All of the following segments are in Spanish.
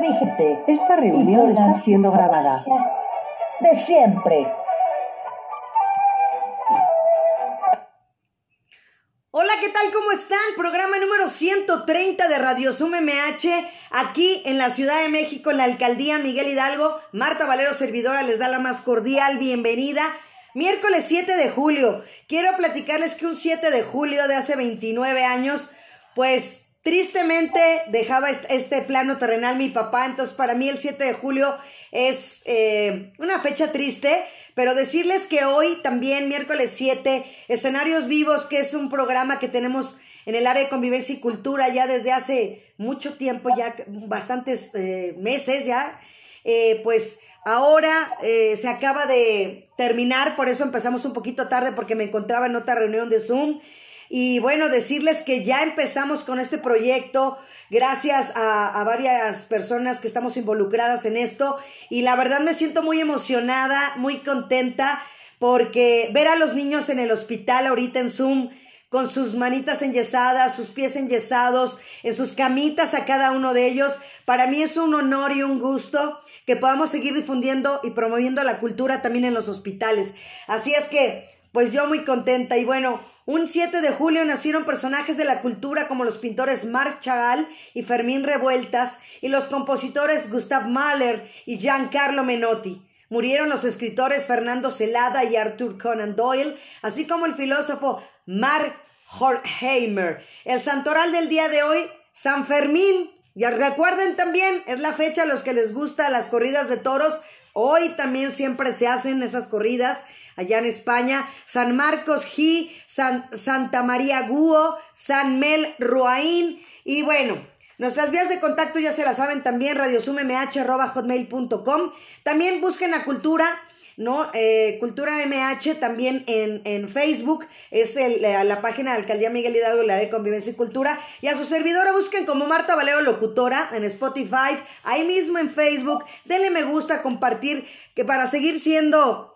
Vigente. Esta reunión está siendo grabada. De siempre. Hola, ¿qué tal? ¿Cómo están? Programa número 130 de Radio Zoom MH, aquí en la Ciudad de México, en la Alcaldía Miguel Hidalgo. Marta Valero, servidora, les da la más cordial bienvenida. Miércoles 7 de julio. Quiero platicarles que un 7 de julio de hace 29 años, pues Tristemente dejaba este plano terrenal mi papá, entonces para mí el 7 de julio es eh, una fecha triste, pero decirles que hoy también, miércoles 7, Escenarios Vivos, que es un programa que tenemos en el área de convivencia y cultura ya desde hace mucho tiempo, ya bastantes eh, meses ya, eh, pues ahora se acaba de terminar, por eso empezamos un poquito tarde porque me encontraba en otra reunión de Zoom. Y bueno, decirles que ya empezamos con este proyecto gracias a, varias personas que estamos involucradas en esto. Y la verdad me siento muy emocionada, muy contenta, porque ver a los niños en el hospital ahorita en Zoom con sus manitas enyesadas, sus pies enyesados, en sus camitas a cada uno de ellos, para mí es un honor y un gusto que podamos seguir difundiendo y promoviendo la cultura también en los hospitales. Así es que, pues yo muy contenta y bueno, un 7 de julio nacieron personajes de la cultura como los pintores Marc Chagall y Fermín Revueltas y los compositores Gustav Mahler y Giancarlo Menotti. Murieron los escritores Fernando Celada y Arthur Conan Doyle, así como el filósofo Mark Horkheimer. El santoral del día de hoy, San Fermín. Y recuerden también, es la fecha a los que les gusta las corridas de toros. Hoy también siempre se hacen esas corridas allá en España, San Marcos G, San, Santa María Guo, San Mel Ruaín y bueno, Nuestras vías de contacto ya se las saben también, radiosumemh.hotmail.com. También busquen a Cultura, ¿no? Eh, Cultura MH también en, en Facebook, es el, la, página de Alcaldía Miguel Hidalgo, la de Convivencia y Cultura. Y a su servidora busquen como Marta Valero Locutora en Spotify, ahí mismo en Facebook. Denle me gusta, compartir, que para seguir siendo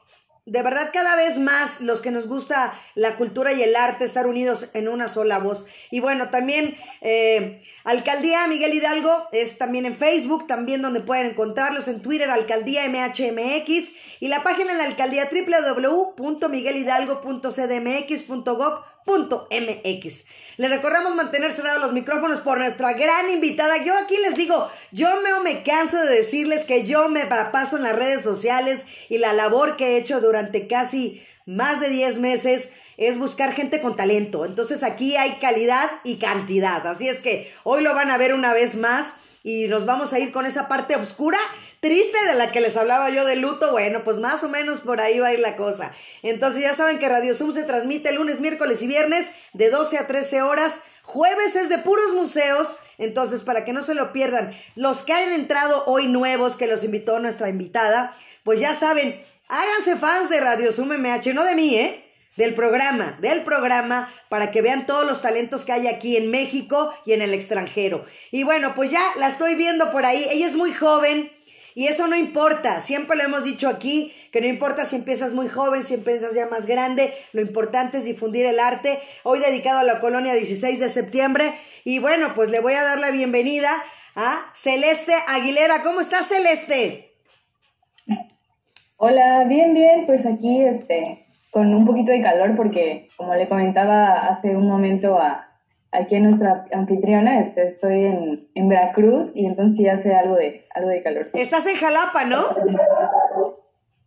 de verdad cada vez más los que nos gusta la cultura y el arte estar unidos en una sola voz. Y bueno, también eh, Alcaldía Miguel Hidalgo es también en Facebook, también donde pueden encontrarlos en Twitter, Alcaldía MHMX y la página en la alcaldía www.miguelhidalgo.cdmx.gov .mx. Le recordamos mantener cerrados los micrófonos por nuestra gran invitada. Yo aquí les digo, yo me, me canso de decirles que yo me paso en las redes sociales y la labor que he hecho durante casi más de 10 meses es buscar gente con talento. Entonces aquí hay calidad y cantidad. Así es que hoy lo van a ver una vez más y nos vamos a ir con esa parte oscura triste de la que les hablaba yo de luto, bueno, pues más o menos por ahí va a ir la cosa. Entonces ya saben que Radio Zoom se transmite lunes, miércoles y viernes de 12 a 13 horas. Jueves es de puros museos, entonces para que no se lo pierdan, los que hayan entrado hoy nuevos, que los invitó nuestra invitada, pues ya saben, háganse fans de Radio Zoom MH, no de mí, ¿eh? Del programa, del programa, para que vean todos los talentos que hay aquí en México y en el extranjero. Y bueno, pues ya la estoy viendo por ahí, ella es muy joven, y eso no importa, siempre lo hemos dicho aquí, que no importa si empiezas muy joven, si empiezas ya más grande, lo importante es difundir el arte. Hoy dedicado a la colonia 16 de septiembre. Y bueno, pues le voy a dar la bienvenida a Celeste Aguilera. ¿Cómo estás, Celeste? Hola, bien, bien, pues aquí este, con un poquito de calor porque, como le comentaba hace un momento a, aquí en nuestra anfitriona, este, estoy en, en, Veracruz y entonces ya hace algo de, algo de calor. Estás en Jalapa, ¿no?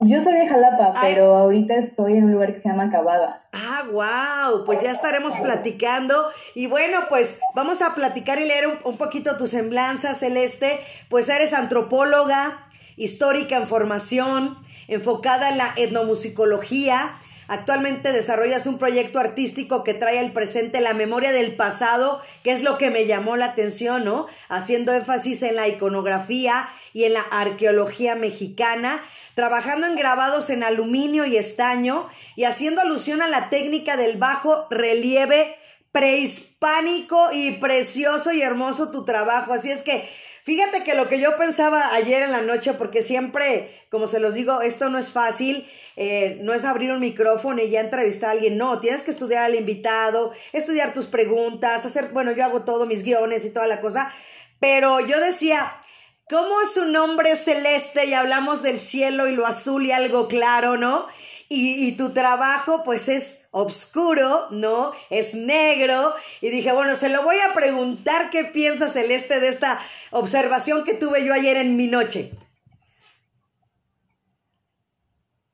Yo soy de Jalapa, pero ahorita estoy en un lugar que se llama Cabada. Ah, wow, pues ya estaremos platicando. Y bueno, pues vamos a platicar y leer un, un poquito tu semblanza, Celeste. Pues eres antropóloga, histórica en formación, enfocada en la etnomusicología Actualmente desarrollas un proyecto artístico que trae al presente la memoria del pasado, que es lo que me llamó la atención, ¿no? Haciendo énfasis en la iconografía y en la arqueología mexicana, trabajando en grabados en aluminio y estaño y haciendo alusión a la técnica del bajo relieve prehispánico y precioso y hermoso tu trabajo. Así es que Fíjate que lo que yo pensaba ayer en la noche, porque siempre, como se los digo, esto no es fácil, eh, no es abrir un micrófono y ya entrevistar a alguien, no, tienes que estudiar al invitado, estudiar tus preguntas, hacer, bueno, yo hago todo, mis guiones y toda la cosa, pero yo decía, ¿Cómo es un nombre celeste y hablamos del cielo y lo azul y algo claro, ¿no? Y, tu trabajo pues es oscuro, ¿no? Es negro. Y dije, bueno, se lo voy a preguntar qué piensa Celeste de esta observación que tuve yo ayer en mi noche.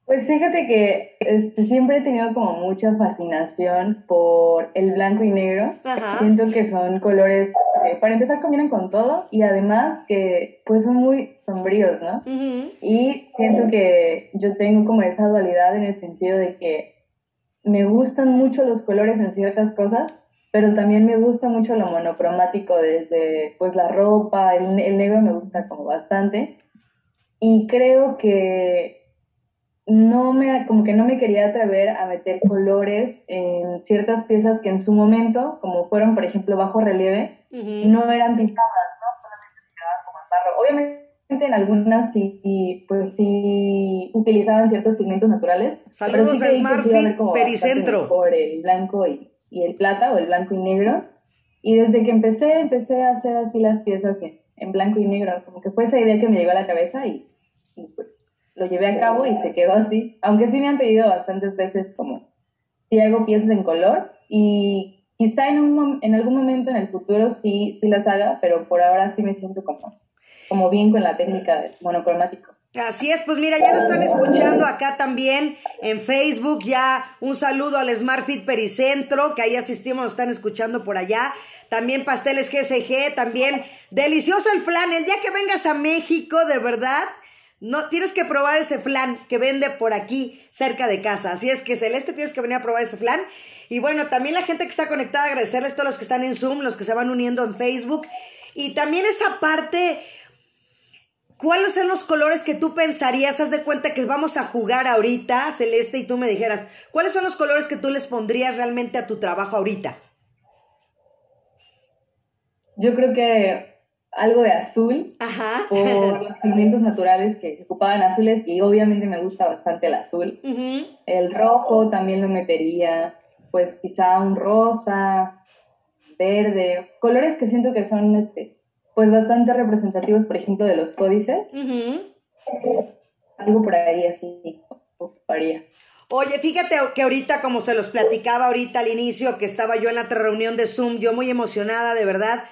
Pues fíjate que este, siempre he tenido como mucha fascinación por el blanco y negro. Siento que son colores que para empezar combinan con todo y además que pues son muy sombríos, ¿no? Y siento que yo tengo como esa dualidad en el sentido de que me gustan mucho los colores en ciertas cosas, pero también me gusta mucho lo monocromático desde pues la ropa, el, el negro me gusta como bastante. Y creo que no me, como que no me quería atrever a meter colores en ciertas piezas que en su momento, como fueron, por ejemplo, bajo relieve, no eran pintadas, ¿no? Solamente se quedaban como en barro. Obviamente en algunas sí, pues sí utilizaban ciertos pigmentos naturales. Saludos a Smartfit Pericentro. Por el blanco y, y, el plata o el blanco y negro. Y desde que empecé, empecé a hacer así las piezas en, en blanco y negro. Como que fue esa idea que me llegó a la cabeza y, y pues lo llevé a cabo y se quedó así. Aunque sí me han pedido bastantes veces como si hago piezas en color y quizá en, un, en algún momento en el futuro sí, sí las haga, pero por ahora sí me siento como, como bien con la técnica de monocromático. Así es, pues mira, ya lo están escuchando acá también en Facebook, ya un saludo al SmartFit Pericentro, que ahí asistimos, lo están escuchando por allá. También Pasteles GSG, también delicioso el flan. El día que vengas a México, de verdad, no, tienes que probar ese flan que vende por aquí, cerca de casa. Así es que Celeste, tienes que venir a probar ese flan. Y bueno, también la gente que está conectada, agradecerles a todos los que están en Zoom, los que se van uniendo en Facebook. Y también esa parte, ¿cuáles son los colores que tú pensarías? Haz de cuenta que vamos a jugar ahorita, Celeste, y tú me dijeras, ¿cuáles son los colores que tú les pondrías realmente a tu trabajo ahorita? Yo creo que algo de azul por los pigmentos naturales que se ocupaban azules y obviamente me gusta bastante el azul. El rojo también lo metería, pues quizá un rosa, verde, colores que siento que son este, pues bastante representativos, por ejemplo, de los códices. Algo por ahí así ocuparía. Oye, fíjate que ahorita, como se los platicaba ahorita al inicio, que estaba yo en la reunión de Zoom, yo muy emocionada, de verdad,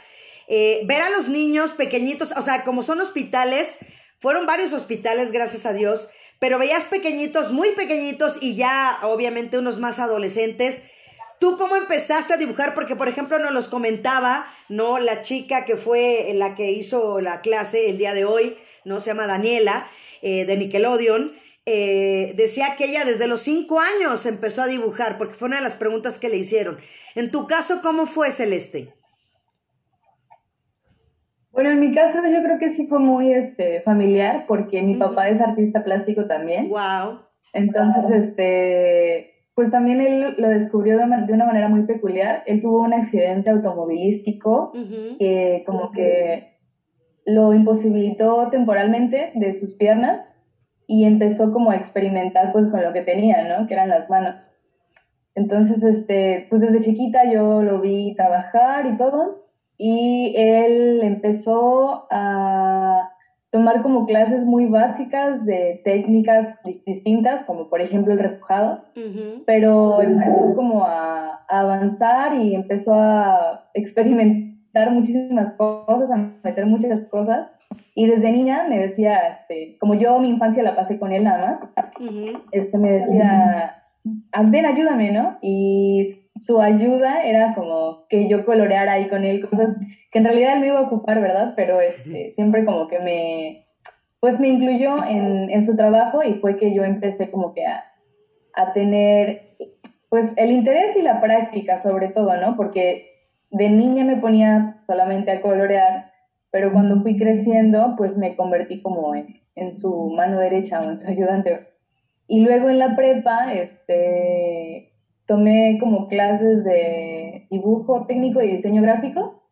eh, ver a los niños pequeñitos, o sea, como son hospitales, fueron varios hospitales, gracias a Dios, pero veías pequeñitos, muy pequeñitos y ya obviamente unos más adolescentes. ¿Tú cómo empezaste a dibujar? Porque, por ejemplo, nos los comentaba, ¿no? La chica que fue la que hizo la clase el día de hoy, ¿no? Se llama Daniela, eh, de Nickelodeon. Eh, decía que ella desde los cinco años empezó a dibujar, porque fue una de las preguntas que le hicieron. En tu caso, ¿cómo fue, Celeste? Bueno, en mi caso yo creo que sí fue muy este, familiar porque mi papá es artista plástico también. Wow. Entonces, este, pues también él lo descubrió de, una manera muy peculiar. Él tuvo un accidente automovilístico que como que lo imposibilitó temporalmente de sus piernas y empezó como a experimentar pues con lo que tenía, ¿no? Que eran las manos. Entonces, este, pues desde chiquita yo lo vi trabajar y todo y él empezó a tomar como clases muy básicas de técnicas distintas, como por ejemplo el repujado, pero empezó como a, avanzar y empezó a experimentar muchísimas cosas, a meter muchas cosas. Y desde niña me decía, este, como yo mi infancia la pasé con él nada más, este, me decía, ah, ven, ayúdame, ¿no? Y su ayuda era como que yo coloreara ahí con él cosas que en realidad él me iba a ocupar, ¿verdad? Pero este, siempre como que me, pues me incluyó en, en su trabajo y fue que yo empecé como que a, a tener, pues el interés y la práctica sobre todo, ¿no? Porque de niña me ponía solamente a colorear, pero cuando fui creciendo, pues me convertí como en, en su mano derecha o en su ayudante. Y luego en la prepa, este, tomé como clases de dibujo técnico y diseño gráfico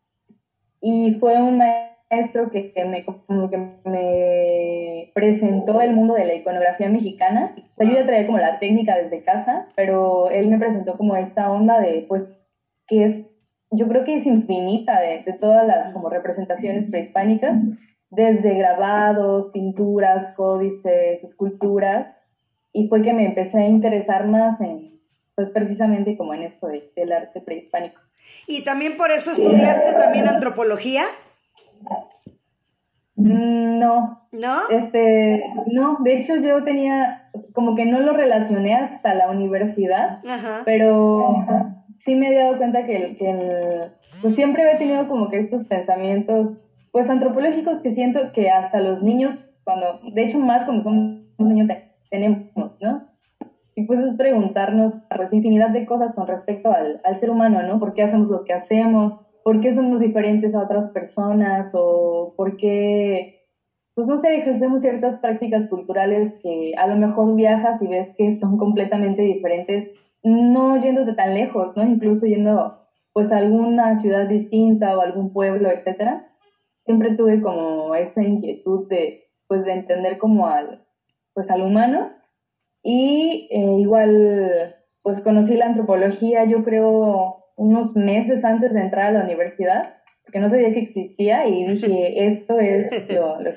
y fue un maestro que, me, como que me presentó el mundo de la iconografía mexicana. yo ya traía como la técnica desde casa, pero él me presentó como esta onda de, pues, que es, yo creo que es infinita de, de todas las como representaciones prehispánicas desde grabados, pinturas, códices, esculturas, y fue que me empecé a interesar más en, pues precisamente como en esto del arte prehispánico. ¿Y también por eso estudiaste también antropología? Mm, no. ¿No? Este, no, de hecho yo tenía, como que no lo relacioné hasta la universidad, pero sí me había dado cuenta que, que pues siempre había tenido como que estos pensamientos, pues antropológicos que siento que hasta los niños, cuando, de hecho más cuando son niños tenemos, ¿no? Y pues es preguntarnos pues infinidad de cosas con respecto al, al ser humano, ¿no? ¿Por qué hacemos lo que hacemos? ¿Por qué somos diferentes a otras personas? ¿O por qué, pues no sé, ejercemos ciertas prácticas culturales que a lo mejor viajas y ves que son completamente diferentes, no yéndote tan lejos, ¿no? Incluso yendo pues a alguna ciudad distinta o algún pueblo, etcétera. Siempre tuve como esa inquietud de, pues de entender como al, pues al humano y eh, igual, pues conocí la antropología, yo creo, unos meses antes de entrar a la universidad, porque no sabía que existía y dije, esto es lo, que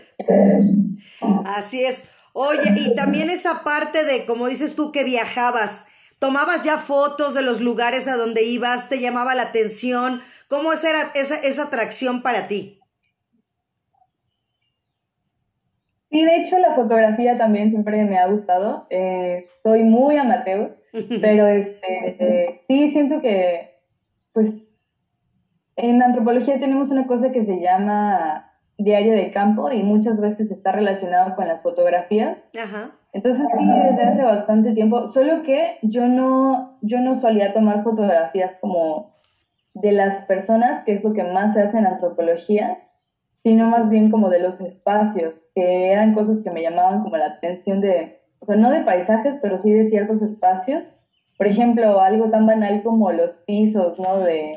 Así es. Oye, y también esa parte de, como dices tú, que viajabas, tomabas ya fotos de los lugares a donde ibas, te llamaba la atención, ¿cómo era esa, esa atracción para ti? Sí, de hecho la fotografía también siempre me ha gustado. Eh, soy muy amateur, pero este, sí siento que, pues, en antropología tenemos una cosa que se llama diario de campo y muchas veces está relacionado con las fotografías. Entonces sí, desde hace bastante tiempo, solo que yo no, yo no solía tomar fotografías como de las personas, que es lo que más se hace en antropología, sino más bien como de los espacios, que eran cosas que me llamaban como la atención de, o sea, no de paisajes, pero sí de ciertos espacios. Por ejemplo, algo tan banal como los pisos, ¿no? De,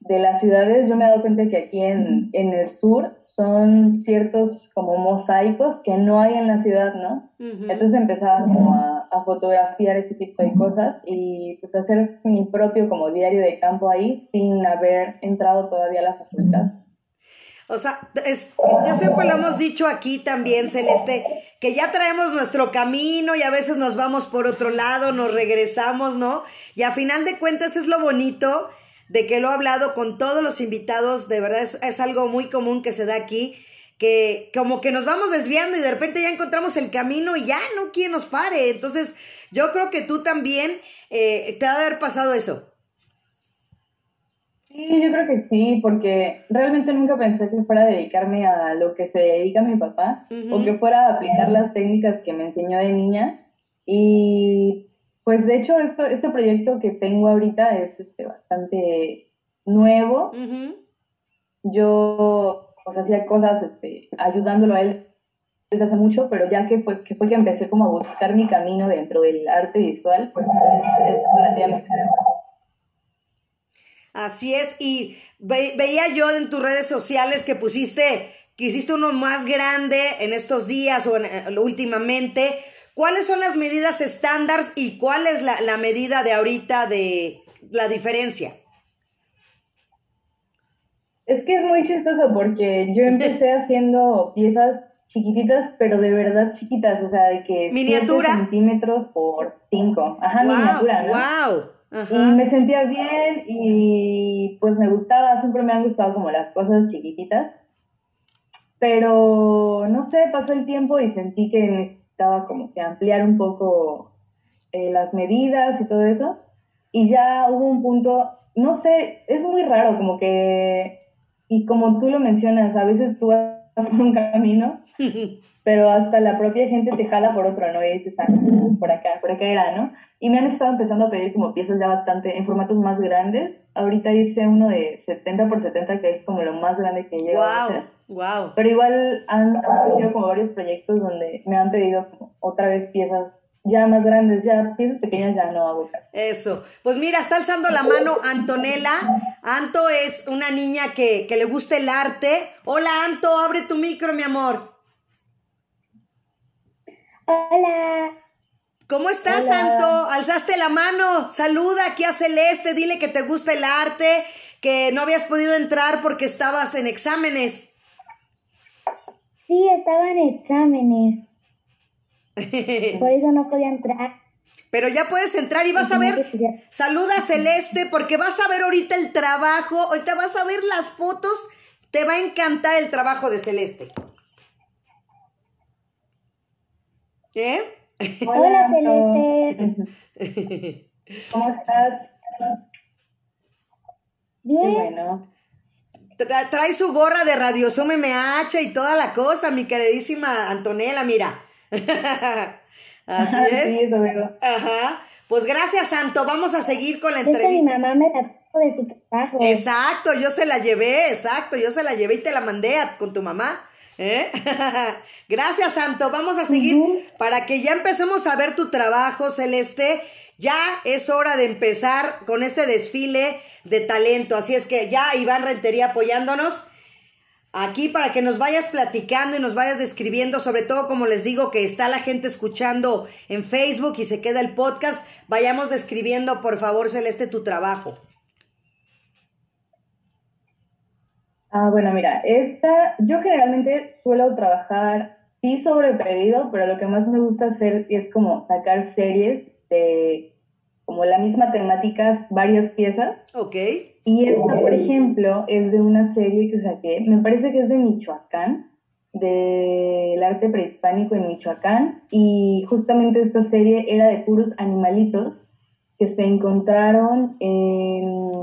de las ciudades, yo me he dado cuenta que aquí en, en, el sur son ciertos como mosaicos que no hay en la ciudad, ¿no? Entonces empezaba como a, a, fotografiar ese tipo de cosas y pues hacer mi propio como diario de campo ahí sin haber entrado todavía a la facultad. O sea, ya siempre lo hemos dicho aquí también, Celeste, que ya traemos nuestro camino y a veces nos vamos por otro lado, nos regresamos, ¿no? Y a final de cuentas es lo bonito de que lo he hablado con todos los invitados, de verdad es, es algo muy común que se da aquí, que como que nos vamos desviando y de repente ya encontramos el camino y ya no quien nos pare. Entonces, yo creo que tú también eh, te ha de haber pasado eso. Sí, yo creo que sí, porque realmente nunca pensé que fuera a dedicarme a lo que se dedica mi papá o que fuera a aplicar las técnicas que me enseñó de niña. Y pues de hecho esto, este proyecto que tengo ahorita es este, bastante nuevo. Yo pues hacía cosas este, ayudándolo a él desde hace mucho, pero ya que fue, que fue que empecé como a buscar mi camino dentro del arte visual, pues es, es relativamente nuevo. Así es, y veía yo en tus redes sociales que pusiste, que hiciste uno más grande en estos días o eh, últimamente. ¿Cuáles son las medidas estándar y cuál es la, la medida de ahorita de la diferencia? Es que es muy chistoso porque yo empecé haciendo piezas chiquititas, pero de verdad chiquitas, o sea, de que miniatura centímetros por 5. Ajá, miniatura, ¿no? Wow. Y me sentía bien y pues me gustaba, siempre me han gustado como las cosas chiquititas. Pero no sé, pasó el tiempo y sentí que necesitaba como que ampliar un poco eh, las medidas y todo eso. Y ya hubo un punto, no sé, es muy raro como que, y como tú lo mencionas, a veces tú vas por un camino pero hasta la propia gente te jala por otro, ¿no? Y dices, ah, por acá, por acá era, ¿no? Y me han estado empezando a pedir como piezas ya bastante, en formatos más grandes. Ahorita hice uno de 70 por 70, que es como lo más grande que he llegado a hacer. Wow. Pero igual han, surgido como varios proyectos donde me han pedido como otra vez piezas ya más grandes, ya piezas pequeñas ya no hago Eso. Pues mira, está alzando la mano Antonella. Anto es una niña que, que le gusta el arte. Hola Anto, abre tu micro, mi amor. Hola. ¿Cómo estás, Santo? Alzaste la mano. Saluda aquí a Celeste. Dile que te gusta el arte, que no habías podido entrar porque estabas en exámenes. Sí, estaban exámenes. Por eso no podía entrar. Pero ya puedes entrar y vas a ver. Saluda a Celeste porque vas a ver ahorita el trabajo. Ahorita vas a ver las fotos. Te va a encantar el trabajo de Celeste. ¿Eh? Hola, Celeste. ¿Cómo estás? Bien. bueno. Trae su gorra de Radio Zoom MH y toda la cosa, mi queridísima Antonella, mira. Así es. Sí, eso veo. Ajá. Pues gracias, Santo. Vamos a seguir con la entrevista. mi mamá me la de su trabajo. Exacto, yo se la llevé, exacto, yo se la llevé y te la mandé con tu mamá. ¿Eh? gracias, Santo. Vamos a seguir para que ya empecemos a ver tu trabajo, Celeste. Ya es hora de empezar con este desfile de talento. Así es que ya Iván Rentería apoyándonos aquí para que nos vayas platicando y nos vayas describiendo, sobre todo como les digo que está la gente escuchando en Facebook y se queda el podcast, vayamos describiendo por favor Celeste tu trabajo. Ah, bueno, mira, esta, yo generalmente suelo trabajar sí sobre pedido, pero lo que más me gusta hacer es como sacar series de como la misma temática, varias piezas. Ok. Y esta, por ejemplo, es de una serie que saqué, me parece que es de Michoacán, del arte prehispánico en Michoacán, y justamente esta serie era de puros animalitos que se encontraron en,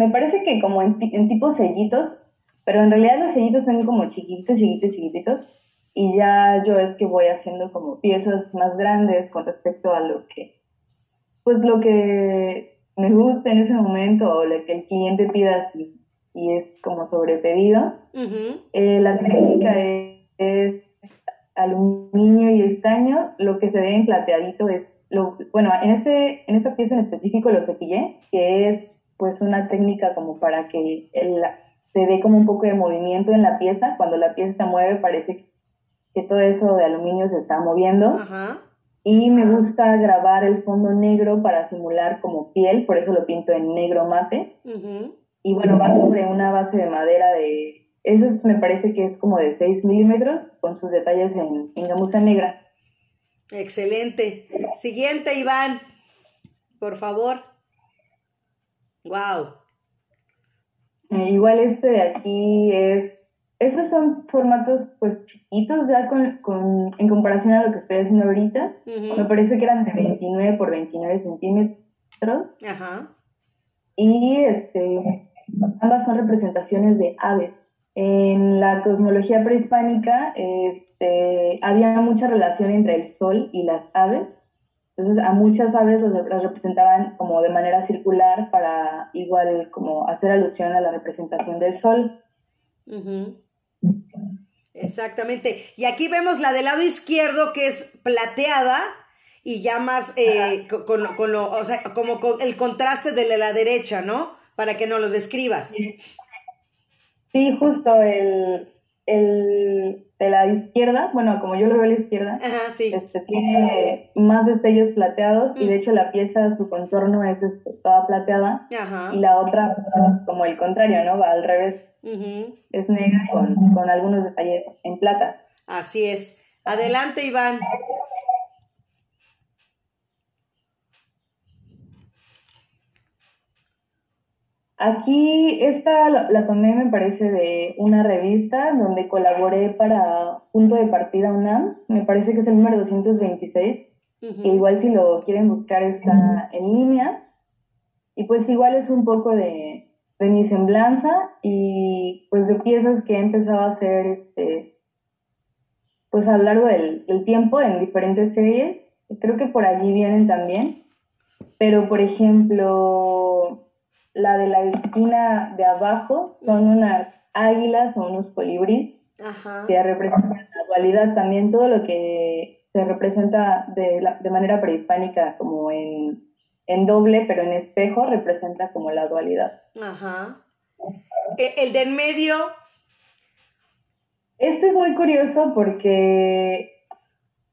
me parece que como en, en tipo sellitos, pero en realidad los sellitos son como chiquitos, chiquitos, chiquititos, y ya yo es que voy haciendo como piezas más grandes con respecto a lo que, pues lo que me gusta en ese momento o lo que el cliente pida y es como sobre pedido. Eh, la técnica es, aluminio y estaño, lo que se ve en plateadito es, lo, bueno, en, este, en esta pieza en específico lo cepillé, que es pues una técnica como para que el, se dé como un poco de movimiento en la pieza, cuando la pieza se mueve parece que todo eso de aluminio se está moviendo. Y me gusta grabar el fondo negro para simular como piel, por eso lo pinto en negro mate. Y bueno, va sobre una base de madera de... Eso me parece que es como de 6 milímetros, con sus detalles en, en gamuza negra. Excelente. Siguiente, Iván. Por favor. Wow. Eh, igual este de aquí es esos son formatos pues chiquitos ya con, en comparación a lo que estoy haciendo ahorita. Me parece que eran de 29 por 29 centímetros. Ajá. Y este, ambas son representaciones de aves. En la cosmología prehispánica este, había mucha relación entre el sol y las aves. Entonces a muchas aves las, representaban como de manera circular para igual como hacer alusión a la representación del sol. Exactamente. Y aquí vemos la del lado izquierdo que es plateada y ya más eh, con, lo, o sea, como con el contraste de la derecha, ¿no? Para que nos los describas. Sí, justo el, el de la izquierda, bueno, como yo lo veo a la izquierda, este, tiene más destellos plateados y de mm. hecho la pieza, su contorno es este, toda plateada y la otra es como el contrario, ¿no? Va al revés, es negra con, con algunos detalles en plata. Así es. Adelante, Iván. Aquí esta la, tomé, me parece, de una revista donde colaboré para Punto de Partida UNAM. Me parece que es el número 226. igual si lo quieren buscar está en línea. Y pues igual es un poco de, mi semblanza y pues de piezas que he empezado a hacer este, pues a lo largo del, del tiempo en diferentes series. Creo que por allí vienen también. Pero por ejemplo la de la esquina de abajo son unas águilas o unos colibríes que representan la dualidad también, todo lo que se representa de, de manera prehispánica como en, doble, pero en espejo, representa como la dualidad. Ajá. E, el del medio. Este es muy curioso porque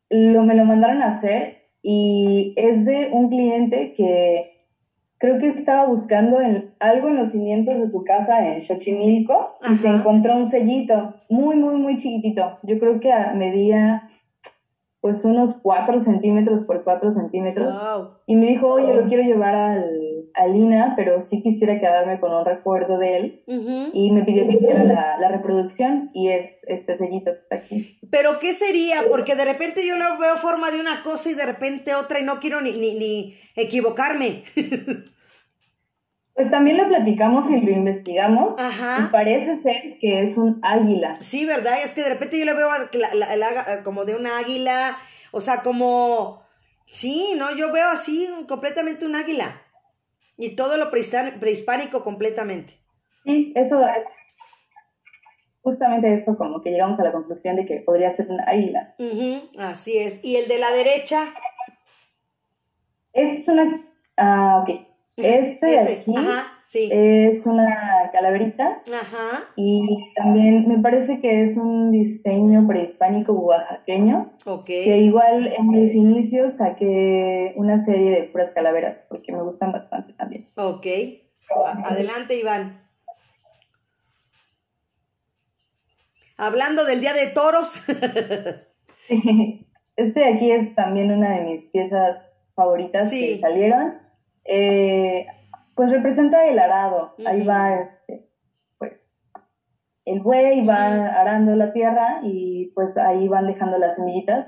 lo, me lo mandaron a hacer y es de un cliente que creo que estaba buscando en, algo en los cimientos de su casa en Xochimilco y se encontró un sellito muy, muy, muy chiquitito. Yo creo que medía pues unos 4 centímetros por 4 centímetros. Wow. Y me dijo, oye, lo quiero llevar al, a Lina, pero sí quisiera quedarme con un recuerdo de él. Y me pidió que hiciera la, la reproducción y es este sellito que está aquí. Pero ¿qué sería? Porque de repente yo lo veo forma de una cosa y de repente otra y no quiero ni, ni, ni equivocarme. Pues también lo platicamos y lo investigamos. Ajá. Y parece ser que es un águila. Sí, ¿verdad? Es que de repente yo le veo la- la- la ága- como de un águila, o sea, como... Sí, ¿no? Yo veo así completamente un águila. Y todo lo prehispánico completamente. Sí, eso es justamente eso, como que llegamos a la conclusión de que podría ser un águila. Así es. ¿Y el de la derecha? Es una... Ah, ok. Este de aquí Ajá, sí. es una calaverita Ajá, y también me parece que es un diseño prehispánico oaxaqueño, ok. que igual en mis inicios saqué una serie de puras calaveras, porque me gustan bastante también. Ok. Adelante, Iván. Hablando del Día de Toros. Este de aquí es también una de mis piezas favoritas Sí. que salieron. Eh, pues representa el arado. Ahí va este, pues, el buey va Ujú. arando la tierra y pues ahí van dejando las semillitas.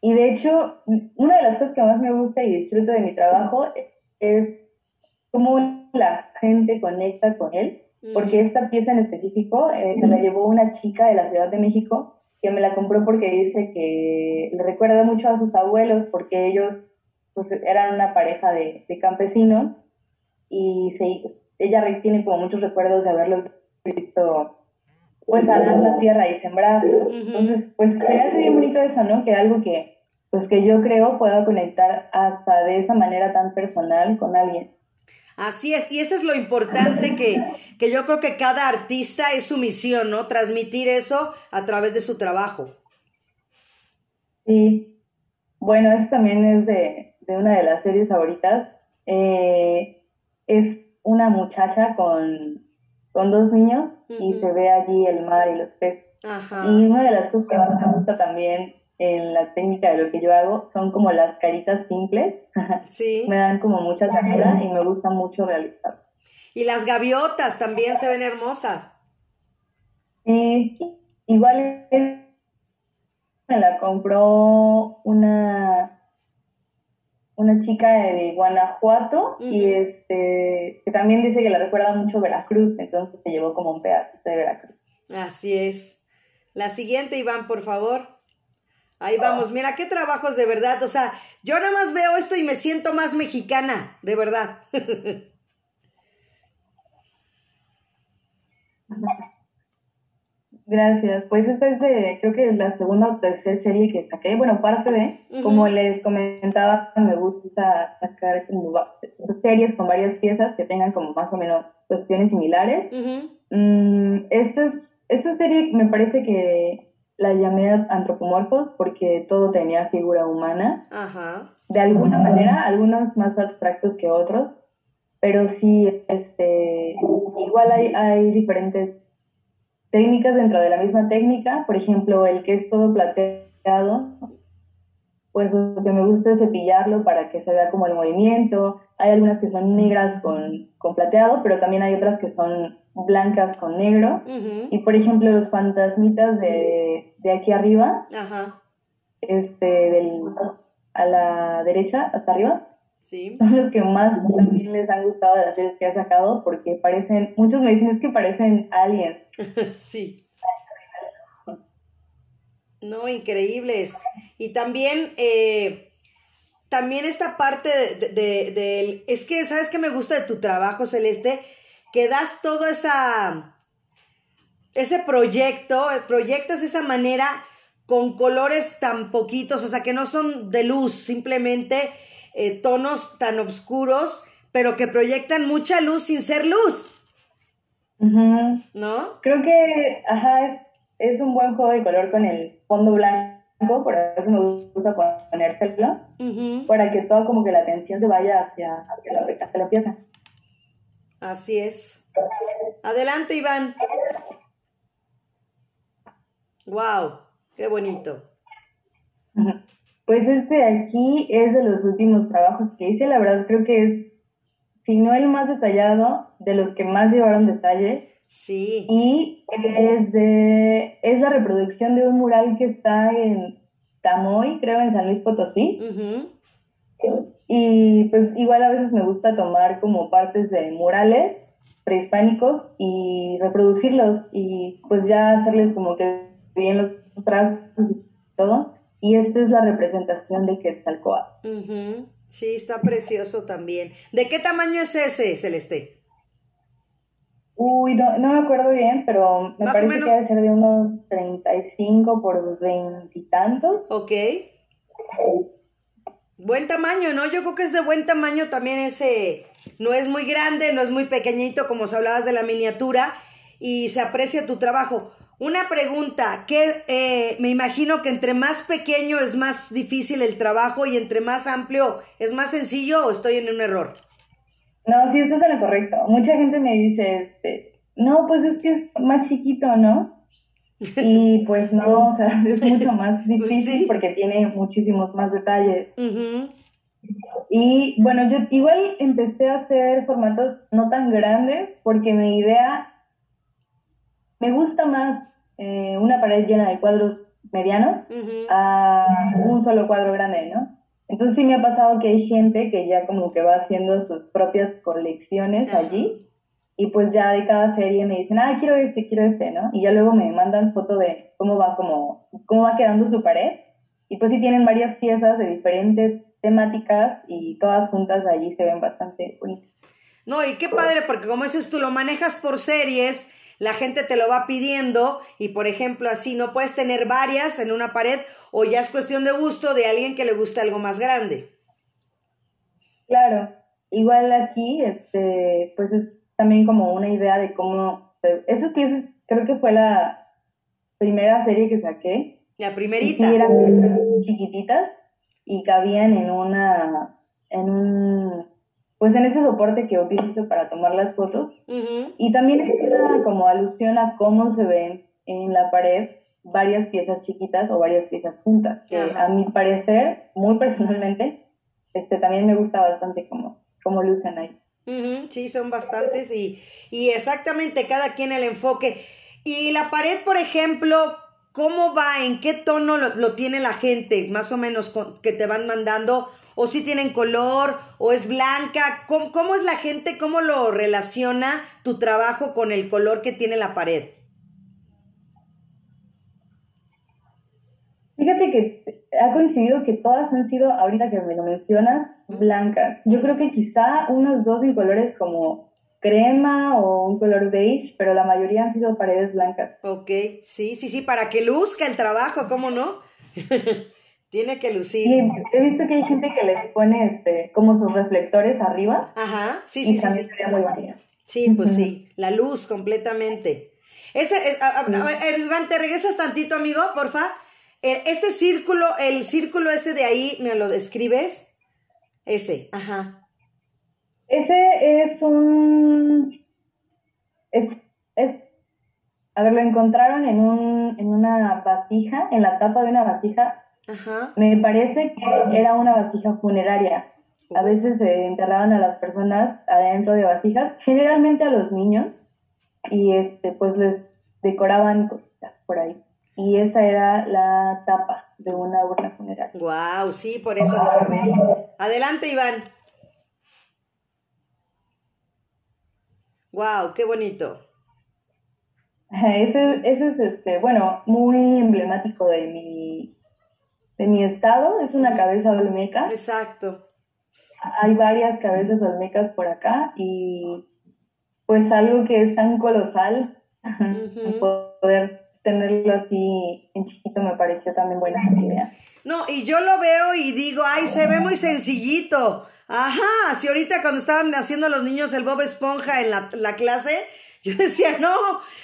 Y de hecho, una de las cosas que más me gusta y disfruto de mi trabajo es cómo la gente conecta con él porque esta pieza en específico eh, se la llevó una chica de la Ciudad de México que me la compró porque dice que le recuerda mucho a sus abuelos porque ellos pues, eran una pareja de, de campesinos y se, ella tiene como muchos recuerdos de haberlos visto pues arar la tierra y sembrar. Entonces, pues se me hace bien bonito eso, ¿no? Que algo que pues que yo creo pueda conectar hasta de esa manera tan personal con alguien. Así es, y eso es lo importante que, que yo creo que cada artista es su misión, ¿no? Transmitir eso a través de su trabajo. Sí, bueno, este también es de, de una de las series favoritas. Eh, es una muchacha con, con dos niños y se ve allí el mar y los peces. Ajá. Y una de las cosas que más me gusta también en la técnica de lo que yo hago son como las caritas simples. Sí. me dan como mucha ternura y me gusta mucho realizar. Y las gaviotas también se ven hermosas. Sí, igual es- me la compró una, una chica de Guanajuato y Ujú. este que también dice que le recuerda mucho Veracruz, entonces se llevó como un pedacito de Veracruz. Así es. La siguiente, Iván, por favor. Ahí vamos. Mira, qué trabajos de verdad. O sea, yo nada más veo esto y me siento más mexicana, de verdad. Gracias. Pues esta es creo que la segunda o tercera serie que saqué. Bueno, parte de, como les comentaba, me gusta sacar como series con varias piezas que tengan como más o menos cuestiones similares. Ujú. Mm, esta, es- esta serie me parece que la llamé antropomorfos porque todo tenía figura humana, Ajá. de alguna manera, algunos más abstractos que otros, pero sí, este, igual hay, hay diferentes técnicas dentro de la misma técnica, por ejemplo, el que es todo plateado, pues lo que me gusta es cepillarlo para que se vea como el movimiento. Hay algunas que son negras con, con plateado, pero también hay otras que son blancas con negro. Y por ejemplo, los fantasmitas de, de aquí arriba, este, del, a la derecha, hasta arriba, Sí. son los que más también les han gustado de las series que ha sacado, porque parecen, muchos me dicen es que parecen aliens. Sí. No, increíbles. Y también, eh, también esta parte de, de- del... Es que, ¿sabes qué me gusta de tu trabajo, Celeste? Que das todo esa... Ese proyecto, proyectas esa manera con colores tan poquitos, o sea, que no son de luz, simplemente eh, tonos tan oscuros, pero que proyectan mucha luz sin ser luz. ¿no? Creo que, ajá, es, es un buen juego de color con el fondo blanco por eso me gusta ponérselo, para que toda como que la atención se vaya hacia, hacia, la, hacia la pieza. Así es. Adelante, Iván. Wow, qué bonito. Pues este aquí es de los últimos trabajos que hice, la verdad creo que es, si no el más detallado, de los que más llevaron detalle. Sí. Y es, de, es la reproducción de un mural que está en Tamoy, creo, en San Luis Potosí. Y pues igual a veces me gusta tomar como partes de murales prehispánicos y reproducirlos y pues ya hacerles como que bien los trazos y todo. Y esta es la representación de Quetzalcoatl. Sí, está precioso también. ¿De qué tamaño es ese, Celeste? Uy, no, no me acuerdo bien, pero me parece que debe ser de unos 35 por veintitantos. Ok. Buen tamaño, ¿no? Yo creo que es de buen tamaño también ese. No es muy grande, no es muy pequeñito, como se hablabas de la miniatura, y se aprecia tu trabajo. Una pregunta, que eh, me imagino que entre más pequeño es más difícil el trabajo y entre más amplio es más sencillo o estoy en un error? No, sí, esto es lo correcto. Mucha gente me dice, este, no, pues es que es más chiquito, ¿no? Y pues no, o sea, es mucho más pues difícil porque tiene muchísimos más detalles. Y bueno, yo igual empecé a hacer formatos no tan grandes porque mi idea, me gusta más eh, una pared llena de cuadros medianos a un solo cuadro grande, ¿no? Entonces sí me ha pasado que hay gente que ya como que va haciendo sus propias colecciones allí y pues ya de cada serie me dicen, ah, quiero este, quiero este, ¿no? Y ya luego me mandan foto de cómo va, como, cómo va quedando su pared. Y pues sí tienen varias piezas de diferentes temáticas y todas juntas allí se ven bastante bonitas. No, y qué padre, porque como dices tú, lo manejas por series, la gente te lo va pidiendo y por ejemplo así no puedes tener varias en una pared o ya es cuestión de gusto de alguien que le guste algo más grande. Claro, igual aquí, este, pues es también como una idea de cómo, esas piezas creo que fue la primera serie que saqué. La primerita. Y eran chiquititas y cabían en una, en un pues en ese soporte que utilizo para tomar las fotos. Y también es una como alusión a cómo se ven en la pared varias piezas chiquitas o varias piezas juntas, que a mi parecer, muy personalmente, este también me gusta bastante cómo, cómo lucen ahí. Sí, son bastantes y, y exactamente cada quien el enfoque. Y la pared, por ejemplo, ¿cómo va? ¿En qué tono lo, lo tiene la gente? Más o menos que te van mandando o si tienen color, o es blanca. ¿Cómo, es la gente, cómo lo relaciona tu trabajo con el color que tiene la pared? Fíjate que ha coincidido que todas han sido, ahorita que me lo mencionas, blancas. Yo creo que quizá unas dos en colores como crema o un color beige, pero la mayoría han sido paredes blancas. Ok, sí, sí, sí, para que luzca el trabajo, ¿cómo no? Tiene que lucir. Sí, he visto que hay gente que les pone este, como sus reflectores arriba. Ajá, sí, sí, y también sí. Se ve muy bonito. Sí, pues sí, la luz completamente. Ese, eh, Iván, te regresas tantito, amigo, porfa. Eh, este círculo, el círculo ese de ahí, ¿me lo describes? Ese, ajá. Ese es un... Es, es, a ver, lo encontraron en, un, en una vasija, en la tapa de una vasija me parece que era una vasija funeraria. A veces se enterraban a las personas adentro de vasijas, generalmente a los niños, y este, pues les decoraban cositas por ahí. Y esa era la tapa de una urna funeraria. Wow, sí, por eso Adelante, Iván. Wow, qué bonito. Ese, ese es este, bueno, muy emblemático de mi de mi estado, es una cabeza olmeca. Exacto. Hay varias cabezas olmecas por acá y pues algo que es tan colosal, poder tenerlo así en chiquito me pareció también buena idea. No, y yo lo veo y digo, ay, se ve muy sencillito. Ajá, si ahorita cuando estaban haciendo los niños el Bob Esponja en la, la clase, Yo decía, no,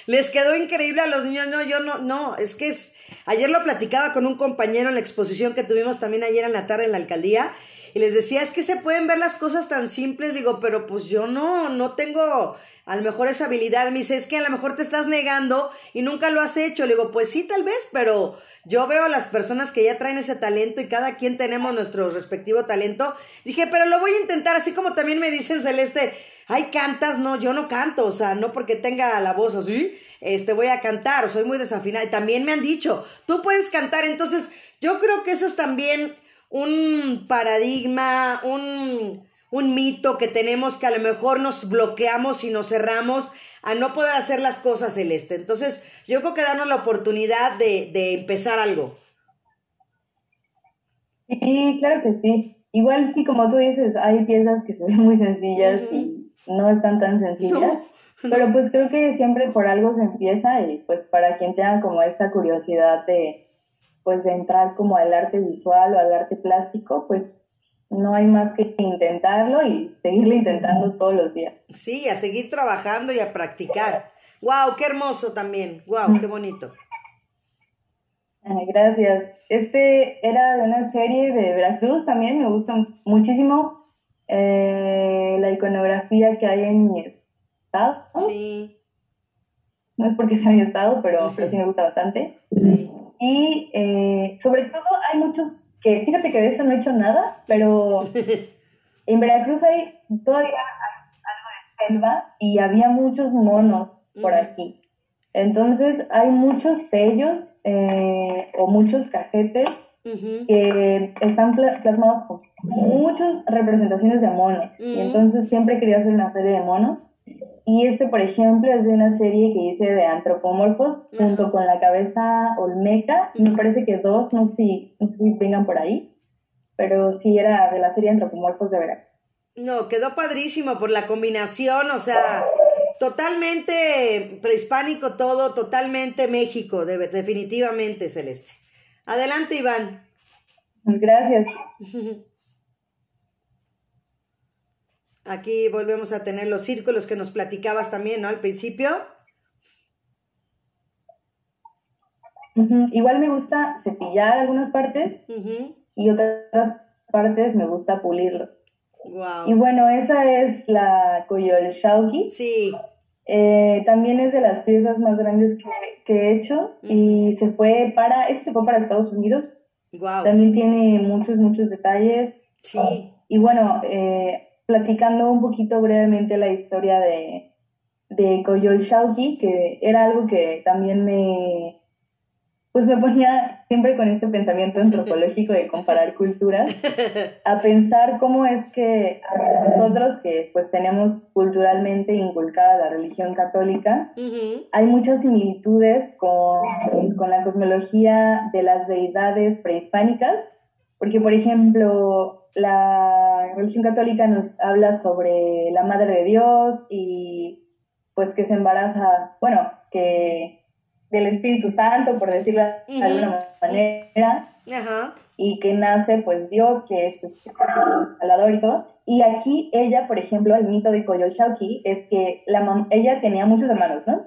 les quedó increíble a los niños. No, yo no, no, es que es. Ayer lo platicaba con un compañero en la exposición que tuvimos también ayer en la tarde en la alcaldía. Y les decía, es que se pueden ver las cosas tan simples. Digo, pero pues yo no, no tengo a lo mejor esa habilidad. Me dice, es que a lo mejor te estás negando y nunca lo has hecho. Le digo, pues sí, tal vez, pero yo veo a las personas que ya traen ese talento y cada quien tenemos nuestro respectivo talento. Dije, pero lo voy a intentar, así como también me dicen, Celeste, ay, cantas, no, yo no canto, o sea, no porque tenga la voz así, este, voy a cantar, soy muy desafinada. Y también me han dicho, tú puedes cantar, entonces yo creo que eso es también un paradigma, un, un mito que tenemos que a lo mejor nos bloqueamos y nos cerramos a no poder hacer las cosas celeste. Entonces, yo creo que darnos la oportunidad de, de empezar algo. Sí, claro que sí. Igual sí, como tú dices, hay piezas que se ven muy sencillas y no están tan sencillas. Pero pues creo que siempre por algo se empieza y pues para quien tenga como esta curiosidad de pues de entrar como al arte visual o al arte plástico, pues no hay más que intentarlo y seguirlo intentando todos los días. Sí, a seguir trabajando y a practicar. ¡Wow! ¡Qué hermoso también! ¡Wow! ¡Qué bonito! Gracias. Este era de una serie de Veracruz también, me gusta muchísimo. Eh, la iconografía que hay en mi estado. Sí. No es porque sea mi estado, pero, pero sí me gusta bastante. Sí. Y eh, sobre todo hay muchos que, fíjate que de eso no he hecho nada, pero en Veracruz hay todavía algo de selva y había muchos monos por aquí. Entonces hay muchos sellos eh, o muchos cajetes que están plasmados con muchas representaciones de monos. Y entonces siempre quería hacer una serie de monos. Y este, por ejemplo, es de una serie que hice de antropomorfos junto con la cabeza olmeca. Me parece que dos, no sé, si, no sé si vengan por ahí, pero sí era de la serie antropomorfos de Veracruz. No, quedó padrísimo por la combinación, o sea, totalmente prehispánico todo, totalmente México, definitivamente, Celeste. Adelante, Iván. Gracias. Aquí volvemos a tener los círculos que nos platicabas también, ¿no? Al principio. Igual me gusta cepillar algunas partes y otras partes me gusta pulirlos. Y bueno, esa es la Coyol Shauki. Sí. Eh, también es de las piezas más grandes que, he hecho y se fue para, este se fue para Estados Unidos. También tiene muchos, muchos detalles. Sí. Y bueno, eh, platicando un poquito brevemente la historia de, de Koyol Shauki, que era algo que también me, pues me ponía siempre con este pensamiento antropológico de comparar culturas, a pensar cómo es que nosotros que pues tenemos culturalmente inculcada la religión católica, hay muchas similitudes con, con la cosmología de las deidades prehispánicas, porque por ejemplo la religión católica nos habla sobre la Madre de Dios y pues que se embaraza, bueno, que del Espíritu Santo, por decirlo de alguna manera, y que nace pues Dios, que es Salvador y todo. Y aquí ella, por ejemplo, el mito de Coyoshauki es que la ella tenía muchos hermanos, ¿no?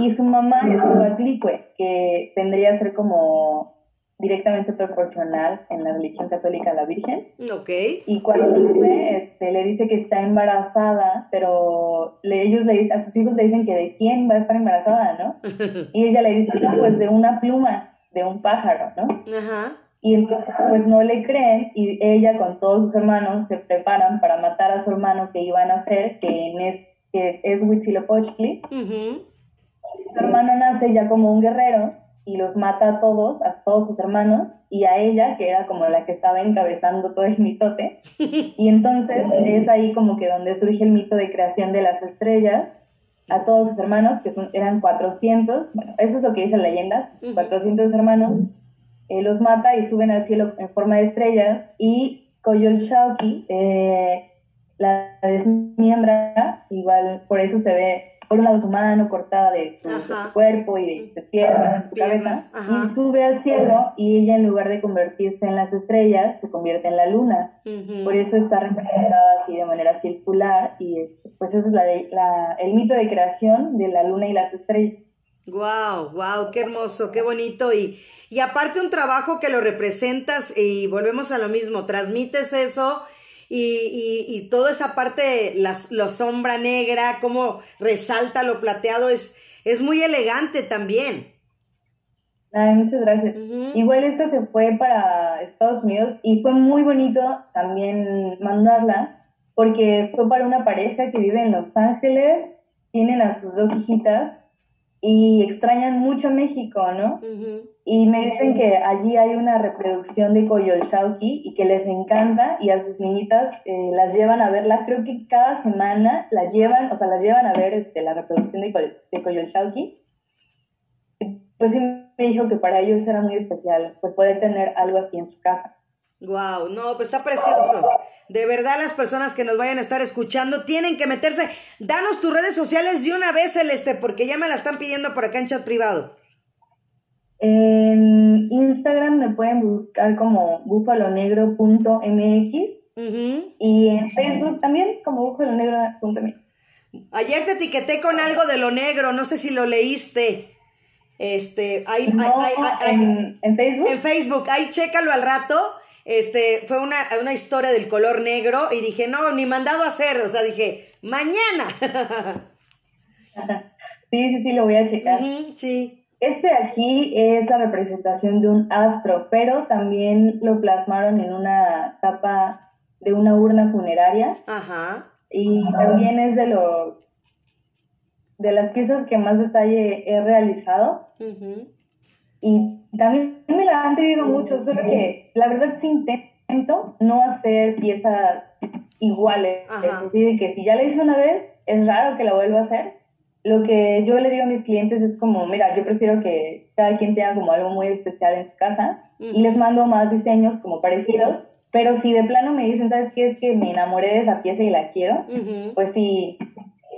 Y su mamá es Huatlicue, que tendría que ser como directamente proporcional en la religión católica a la Virgen. Ok. Y cuando este, le dice que está embarazada, pero le, ellos le dicen, a sus hijos le dicen que de quién va a estar embarazada, ¿no? Y ella le dice, no, pues de una pluma, de un pájaro, ¿no? Ajá. Y entonces pues no le creen y ella con todos sus hermanos se preparan para matar a su hermano que iban a hacer, que, es, que es Huitzilopochtli. Su hermano nace ya como un guerrero y los mata a todos, a todos sus hermanos y a ella, que era como la que estaba encabezando todo el mitote. Y entonces es ahí como que donde surge el mito de creación de las estrellas, a todos sus hermanos, que son, eran 400, bueno, eso es lo que dice la leyenda, sus 400 hermanos, eh, los mata y suben al cielo en forma de estrellas y Koyol Shauki eh, la desmiembra, igual por eso se ve por un lado su mano cortada de su, de su cuerpo y de sus piernas, su Piernas, cabeza, ajá. y sube al cielo y ella en lugar de convertirse en las estrellas, se convierte en la luna. Por eso está representada así de manera circular y pues ese es la de- la- el mito de creación de la luna y las estrellas. Wow, wow, qué hermoso, qué bonito y, y aparte un trabajo que lo representas y volvemos a lo mismo, transmites eso y, y, y toda esa parte, la, la sombra negra, cómo resalta lo plateado, es, es muy elegante también. Ay, muchas gracias. Igual esta se fue para Estados Unidos y fue muy bonito también mandarla porque fue para una pareja que vive en Los Ángeles, tienen a sus dos hijitas y extrañan mucho México, ¿no? Y me dicen que allí hay una reproducción de Coyolxauhqui y que les encanta y a sus niñitas eh, las llevan a verla, creo que cada semana la llevan, o sea, las llevan a ver este, la reproducción de, Coy- de Coyolxauhqui. Y, Pues sí me dijo que para ellos era muy especial, pues poder tener algo así en su casa. Wow, no, pues está precioso. De verdad, las personas que nos vayan a estar escuchando tienen que meterse. Danos tus redes sociales de una vez, Celeste, porque ya me la están pidiendo por acá en chat privado. En Instagram me pueden buscar como búfalonegro.mx Ujú. y en Facebook también como búfalonegro.mx. Ayer te etiqueté con algo de lo negro, no sé si lo leíste. Este, ahí, No, ahí- ahí- ahí- en, en Facebook. en Facebook, ahí chécalo al rato. Este, fue una, una historia del color negro y dije, no, ni mandado a hacer, o sea, dije, mañana. Sí, sí, sí, lo voy a checar. Sí. Este aquí es la representación de un astro, pero también lo plasmaron en una tapa de una urna funeraria Ajá. y también es de los de las piezas que más detalle he realizado Ujú. y también me la han pedido mucho, solo que la verdad sí intento no hacer piezas iguales, Ajá. es decir, de que si ya la hice una vez, es raro que la vuelva a hacer. Lo que yo le digo a mis clientes es como, mira, yo prefiero que cada quien tenga como algo muy especial en su casa y les mando más diseños como parecidos, pero si de plano me dicen, ¿sabes qué? Es que me enamoré de esa pieza y la quiero, pues sí,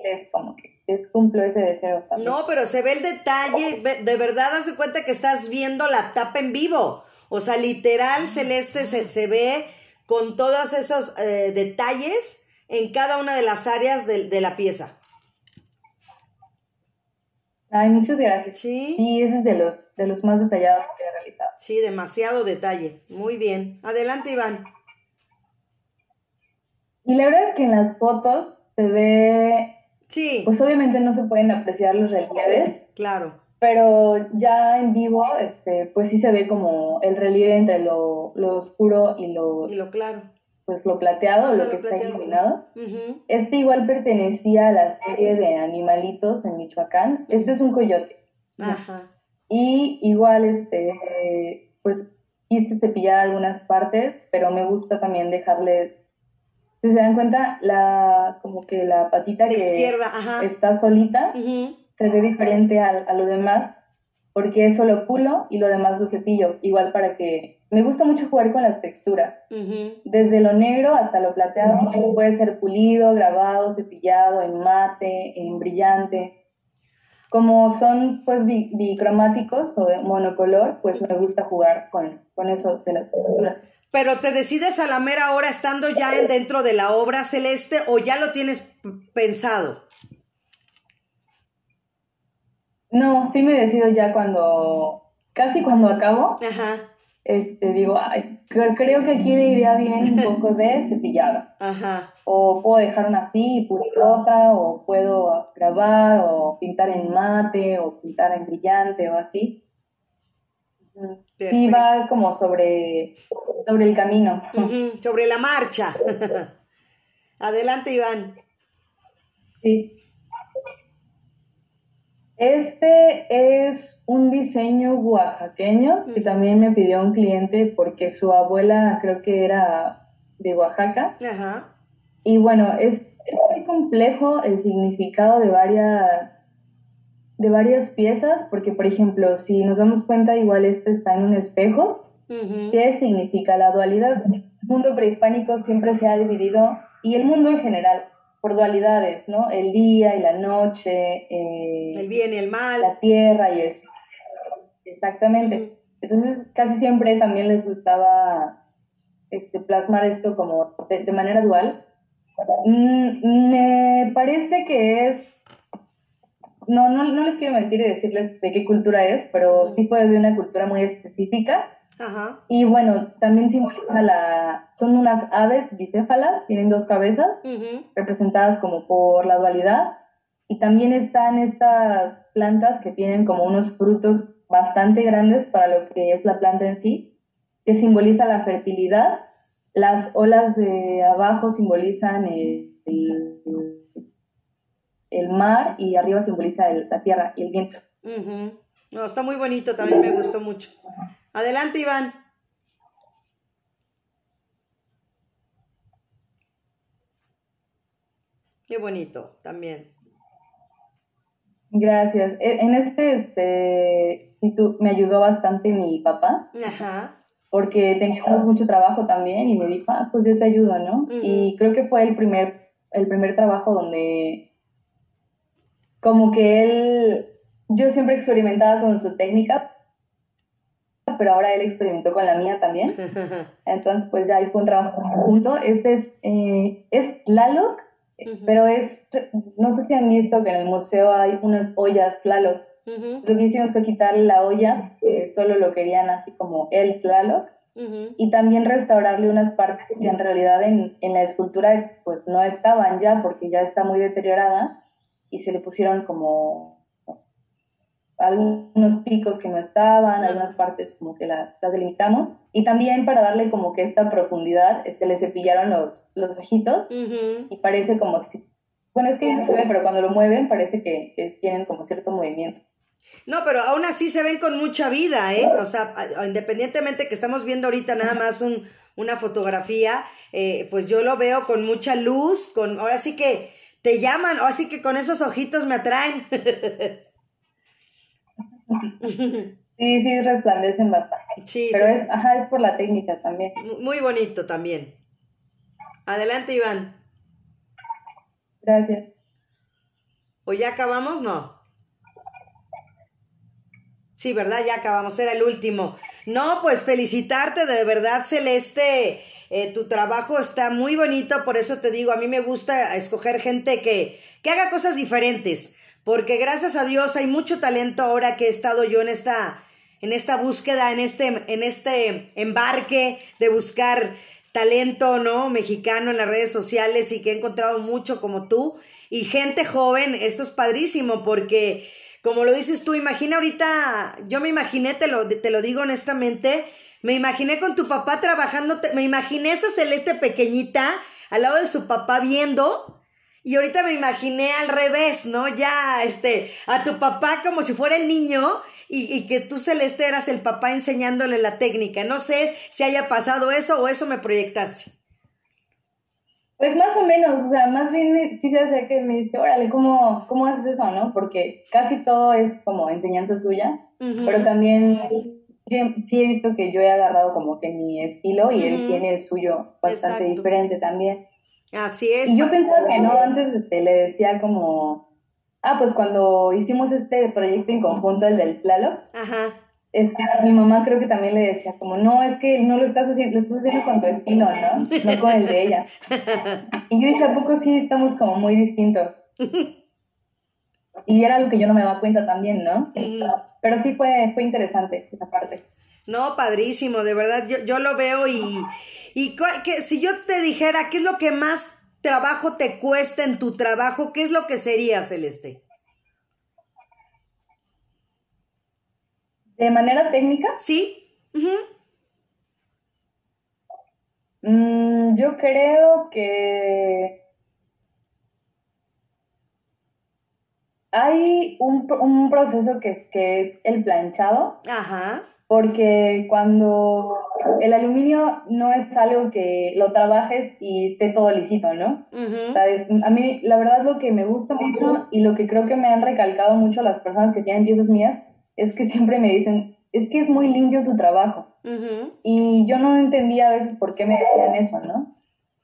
les como que les cumplo ese deseo también. No, pero se ve el detalle, ve- de verdad, haz de cuenta que estás viendo la tapa en vivo. O sea, literal, Celeste se, se ve con todos esos eh, detalles en cada una de las áreas de, de la pieza. Ay, muchas gracias. Sí. Sí, ese es de los, de los más detallados que he realizado. Sí, demasiado detalle. Muy bien. Adelante, Iván. Y la verdad es que en las fotos se ve, Sí, pues obviamente no se pueden apreciar los relieves, claro. pero ya en vivo, este, pues sí se ve como el relieve entre lo, lo oscuro y lo, Y lo claro. pues lo plateado, lo lo que está iluminado. Este igual pertenecía a la serie de animalitos en Michoacán. Este es un coyote. Ajá. Y igual, este, pues quise cepillar algunas partes, pero me gusta también dejarles, si se dan cuenta, la, como que la patita De que ajá. está solita se ve diferente a, a lo demás, porque eso lo pulo y lo demás lo cepillo, igual para que, me gusta mucho jugar con las texturas. Desde lo negro hasta lo plateado puede ser pulido, grabado, cepillado, en mate, en brillante. Como son pues bi- bicromáticos o de monocolor, pues me gusta jugar con, con eso de las texturas. Pero te decides a la mera hora estando ya en- dentro de la obra celeste o ya lo tienes pensado. No, sí me decido ya cuando, casi cuando acabo, Ajá, este, digo, ay, cre- creo que aquí le iría bien un poco de cepillada. ajá. O puedo dejar una así y pulir otra, o puedo grabar, o pintar en mate, o pintar en brillante, o así. Sí, Perfecto. va como sobre, sobre el camino. Sobre la marcha. Adelante, Iván. Sí. Este es un diseño oaxaqueño que también me pidió un cliente porque su abuela creo que era de Oaxaca. Ajá. Y bueno, es, es muy complejo el significado de varias, de varias piezas, porque por ejemplo, si nos damos cuenta, igual este está en un espejo. Ujú. ¿Qué significa la dualidad? El mundo prehispánico siempre se ha dividido, y el mundo en general, por dualidades, ¿no? El día y la noche, eh, El bien y el mal. la tierra y el cielo. Exactamente. Entonces, casi siempre también les gustaba este, plasmar esto como de, de manera dual. Mm, me parece que es, no, no, no les quiero mentir y decirles de qué cultura es, pero sí fue de una cultura muy específica. Ajá. Y bueno, también simboliza la, son unas aves bicéfalas, tienen dos cabezas, representadas como por la dualidad. Y también están estas plantas que tienen como unos frutos bastante grandes para lo que es la planta en sí, que simboliza la fertilidad. Las olas de abajo simbolizan el, el- el mar y arriba simboliza el- la tierra y el viento. No, está muy bonito, también me gustó mucho. Adelante, Iván. Qué bonito, también. Gracias. E- En este, este, me ayudó bastante mi papá. Ajá. porque teníamos mucho trabajo también y me dijo, ah, pues yo te ayudo, ¿no? Y creo que fue el primer, el primer trabajo donde como que él, yo siempre experimentaba con su técnica, pero ahora él experimentó con la mía también. Entonces, pues ya ahí fue un trabajo junto. Este es, eh, es Tlaloc, Ujú. pero es, no sé si han visto que en el museo hay unas ollas Tlaloc. Ujú, Lo que hicimos fue quitarle la olla, que solo lo querían así como el Tlaloc, y también restaurarle unas partes que en realidad en, en la escultura pues no estaban ya porque ya está muy deteriorada y se le pusieron como algunos picos que no estaban, algunas partes como que las, las delimitamos y también para darle como que esta profundidad se le cepillaron los, los ojitos Ujú. y parece como si, bueno es que no se ve pero cuando lo mueven parece que, que tienen como cierto movimiento. No, pero aún así se ven con mucha vida, ¿eh? O sea, independientemente que estamos viendo ahorita nada más un, una fotografía, eh, pues yo lo veo con mucha luz, con, ahora sí que te llaman, ahora sí que con esos ojitos me atraen. Sí, sí, resplandecen bastante. sí, Pero sí. es, ajá, es por la técnica también. Mu- Muy bonito también. Adelante, Iván. Gracias. ¿O ya acabamos? No. Sí, ¿verdad? Ya acabamos, era el último. No, pues felicitarte, de verdad, Celeste. Eh, tu trabajo está muy bonito, por eso te digo, a mí me gusta escoger gente que, que haga cosas diferentes, porque gracias a Dios hay mucho talento ahora que he estado yo en esta, en esta búsqueda, en este, en este embarque de buscar talento, ¿no? Mexicano en las redes sociales y que he encontrado mucho como tú y gente joven, eso es padrísimo porque como lo dices tú, imagina ahorita, yo me imaginé, te lo, te lo digo honestamente, me imaginé con tu papá trabajando, me imaginé esa celeste pequeñita al lado de su papá viendo y ahorita me imaginé al revés, ¿no? Ya, este, a tu papá como si fuera el niño y, y que tú, Celeste, eras el papá enseñándole la técnica. No sé si haya pasado eso o eso me proyectaste. Pues más o menos, o sea, más bien sí se hace que me dice, órale, ¿cómo, ¿cómo haces eso, no? Porque casi todo es como enseñanza suya, pero también sí he visto que yo he agarrado como que mi estilo y él tiene el suyo bastante Exacto. diferente también. Así es. Y yo pensaba que no, antes este, le decía como, ah, pues cuando hicimos este proyecto en conjunto, el del Tlaloc, Ajá. este, mi mamá creo que también le decía como, no, es que no lo estás haciendo, lo estás haciendo con tu estilo, ¿no? No con el de ella. Y yo dije, ¿a poco sí estamos como muy distintos? Y era algo que yo no me daba cuenta también, ¿no? Pero sí fue, fue interesante esa parte. No, padrísimo, de verdad, yo, yo lo veo y, y que, si yo te dijera qué es lo que más trabajo te cuesta en tu trabajo, ¿qué es lo que sería, Celeste? De manera técnica, ¿Sí? Ujú. mm, yo creo que hay un, un proceso que, que es el planchado, Ajá. porque cuando el aluminio no es algo que lo trabajes y esté todo lisito, ¿no? ¿Sabes? A mí, la verdad, lo que me gusta mucho y lo que creo que me han recalcado mucho las personas que tienen piezas mías es que siempre me dicen, es que es muy limpio tu trabajo. Y yo no entendía a veces por qué me decían eso, ¿no?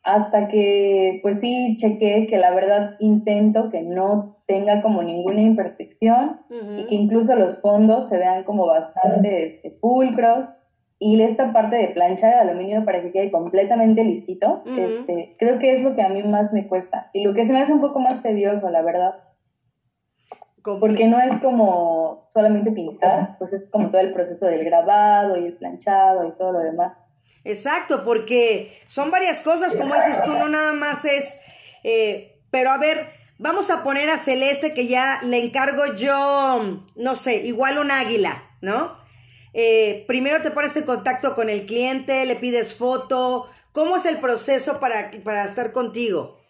Hasta que pues sí chequé que la verdad intento que no tenga como ninguna imperfección y que incluso los fondos se vean como bastante este, pulcros y esta parte de plancha de aluminio para que quede completamente lisito, este, creo que es lo que a mí más me cuesta y lo que se me hace un poco más tedioso, la verdad. Porque no es como solamente pintar, pues es como todo el proceso del grabado y el planchado y todo lo demás. Exacto, porque son varias cosas, como dices tú, no nada más es, eh, pero a ver, vamos a poner a Celeste que ya le encargo yo, no sé, igual un águila, ¿no? Eh, primero te pones en contacto con el cliente, le pides foto, ¿cómo es el proceso para, para estar contigo?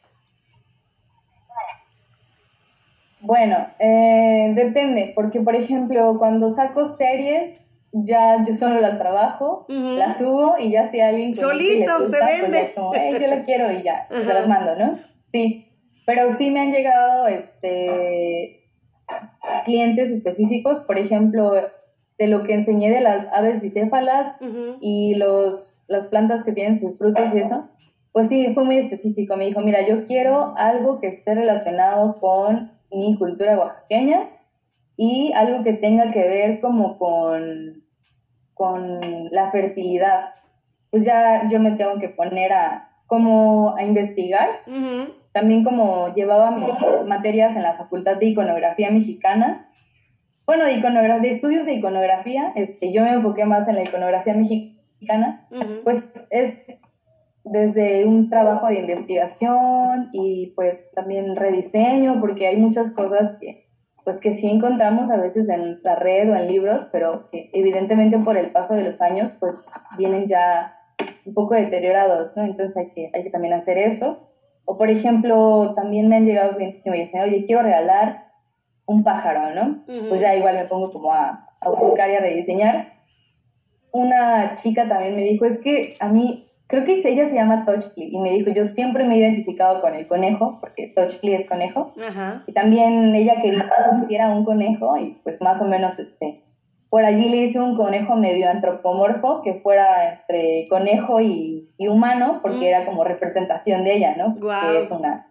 Bueno, eh, depende, porque por ejemplo, cuando saco series, ya yo solo la trabajo, la subo y ya si alguien... Solito, se pues vende. yo la quiero y ya, se las mando, ¿no? Sí, pero sí me han llegado este, clientes específicos, por ejemplo, de lo que enseñé de las aves bicéfalas y los, las plantas que tienen sus frutos y eso, pues sí, fue muy específico. Me dijo, mira, yo quiero algo que esté relacionado con mi cultura oaxaqueña y algo que tenga que ver como con con la fertilidad, pues ya yo me tengo que poner a como a investigar. También como llevaba mis materias en la Facultad de Iconografía Mexicana, bueno, de, iconografía, de estudios de iconografía, este, yo me enfoqué más en la iconografía mexicana, pues es desde un trabajo de investigación y pues también rediseño, porque hay muchas cosas que pues que sí encontramos a veces en la red o en libros, pero que evidentemente por el paso de los años, pues vienen ya un poco deteriorados, ¿no? Entonces hay que, hay que también hacer eso. O por ejemplo, también me han llegado clientes que me dicen, oye, quiero regalar un pájaro, ¿no? Pues ya igual me pongo como a, a buscar y a rediseñar. Una chica también me dijo, es que a mí creo que ella se llama Touchly y me dijo, yo siempre me he identificado con el conejo, porque Touchly es conejo, y también ella quería que era un conejo y pues más o menos este, por allí le hice un conejo medio antropomorfo que fuera entre conejo y, humano, porque mm. era como representación de ella, ¿no? Que es una,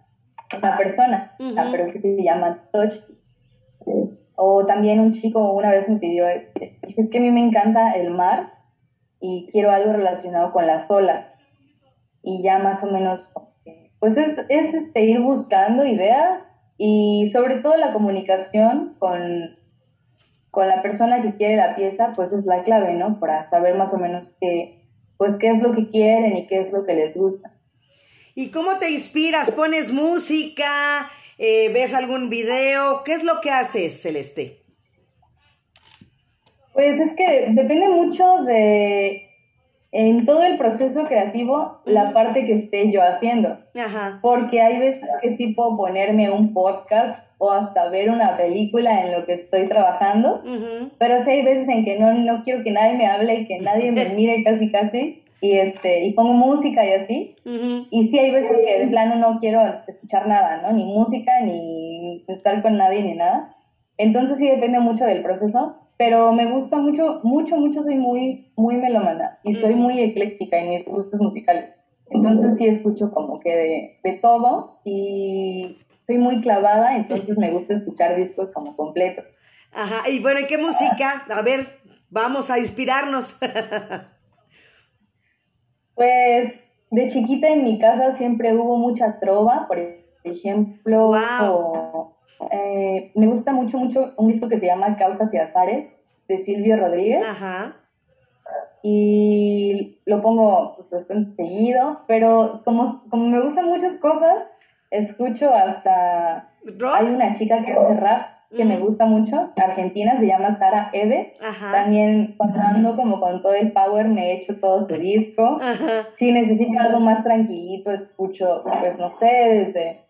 una persona, ah, pero que se llama Touchly. O también un chico una vez me pidió, este, es que a mí me encanta el mar y quiero algo relacionado con las olas. Y ya más o menos, pues es, es este, ir buscando ideas y sobre todo la comunicación con, con la persona que quiere la pieza, pues es la clave, ¿no? Para saber más o menos qué, pues qué es lo que quieren y qué es lo que les gusta. ¿Y cómo te inspiras? ¿Pones música? Eh, ¿Ves algún video? ¿Qué es lo que haces, Celeste? Pues es que depende mucho de, en todo el proceso creativo, la parte que esté yo haciendo. Ajá. Porque hay veces que sí puedo ponerme un podcast o hasta ver una película en lo que estoy trabajando, pero sí hay veces en que no, no quiero que nadie me hable y que nadie me mire casi casi, y, este, y pongo música y así. Y sí hay veces que de plano no quiero escuchar nada, ¿no? Ni música, ni estar con nadie, ni nada. Entonces sí depende mucho del proceso, pero me gusta mucho, mucho, mucho, soy muy, muy melómana y soy muy ecléctica en mis gustos musicales. Entonces sí escucho como que de, de todo y soy muy clavada, entonces me gusta escuchar discos como completos. Ajá, y bueno, ¿y qué música? A ver, vamos a inspirarnos. pues de chiquita en mi casa siempre hubo mucha trova, por ejemplo, eh, me gusta mucho, mucho un disco que se llama Causas y Azares, de Silvio Rodríguez. Ajá. Y lo pongo pues, bastante seguido, pero como, como me gustan muchas cosas, escucho hasta... Hay una chica que hace rap que me gusta mucho, argentina, se llama Sara Eve. También cuando ando como con todo el power me echo todo su disco. Si necesito algo más tranquilito, escucho, pues no sé, desde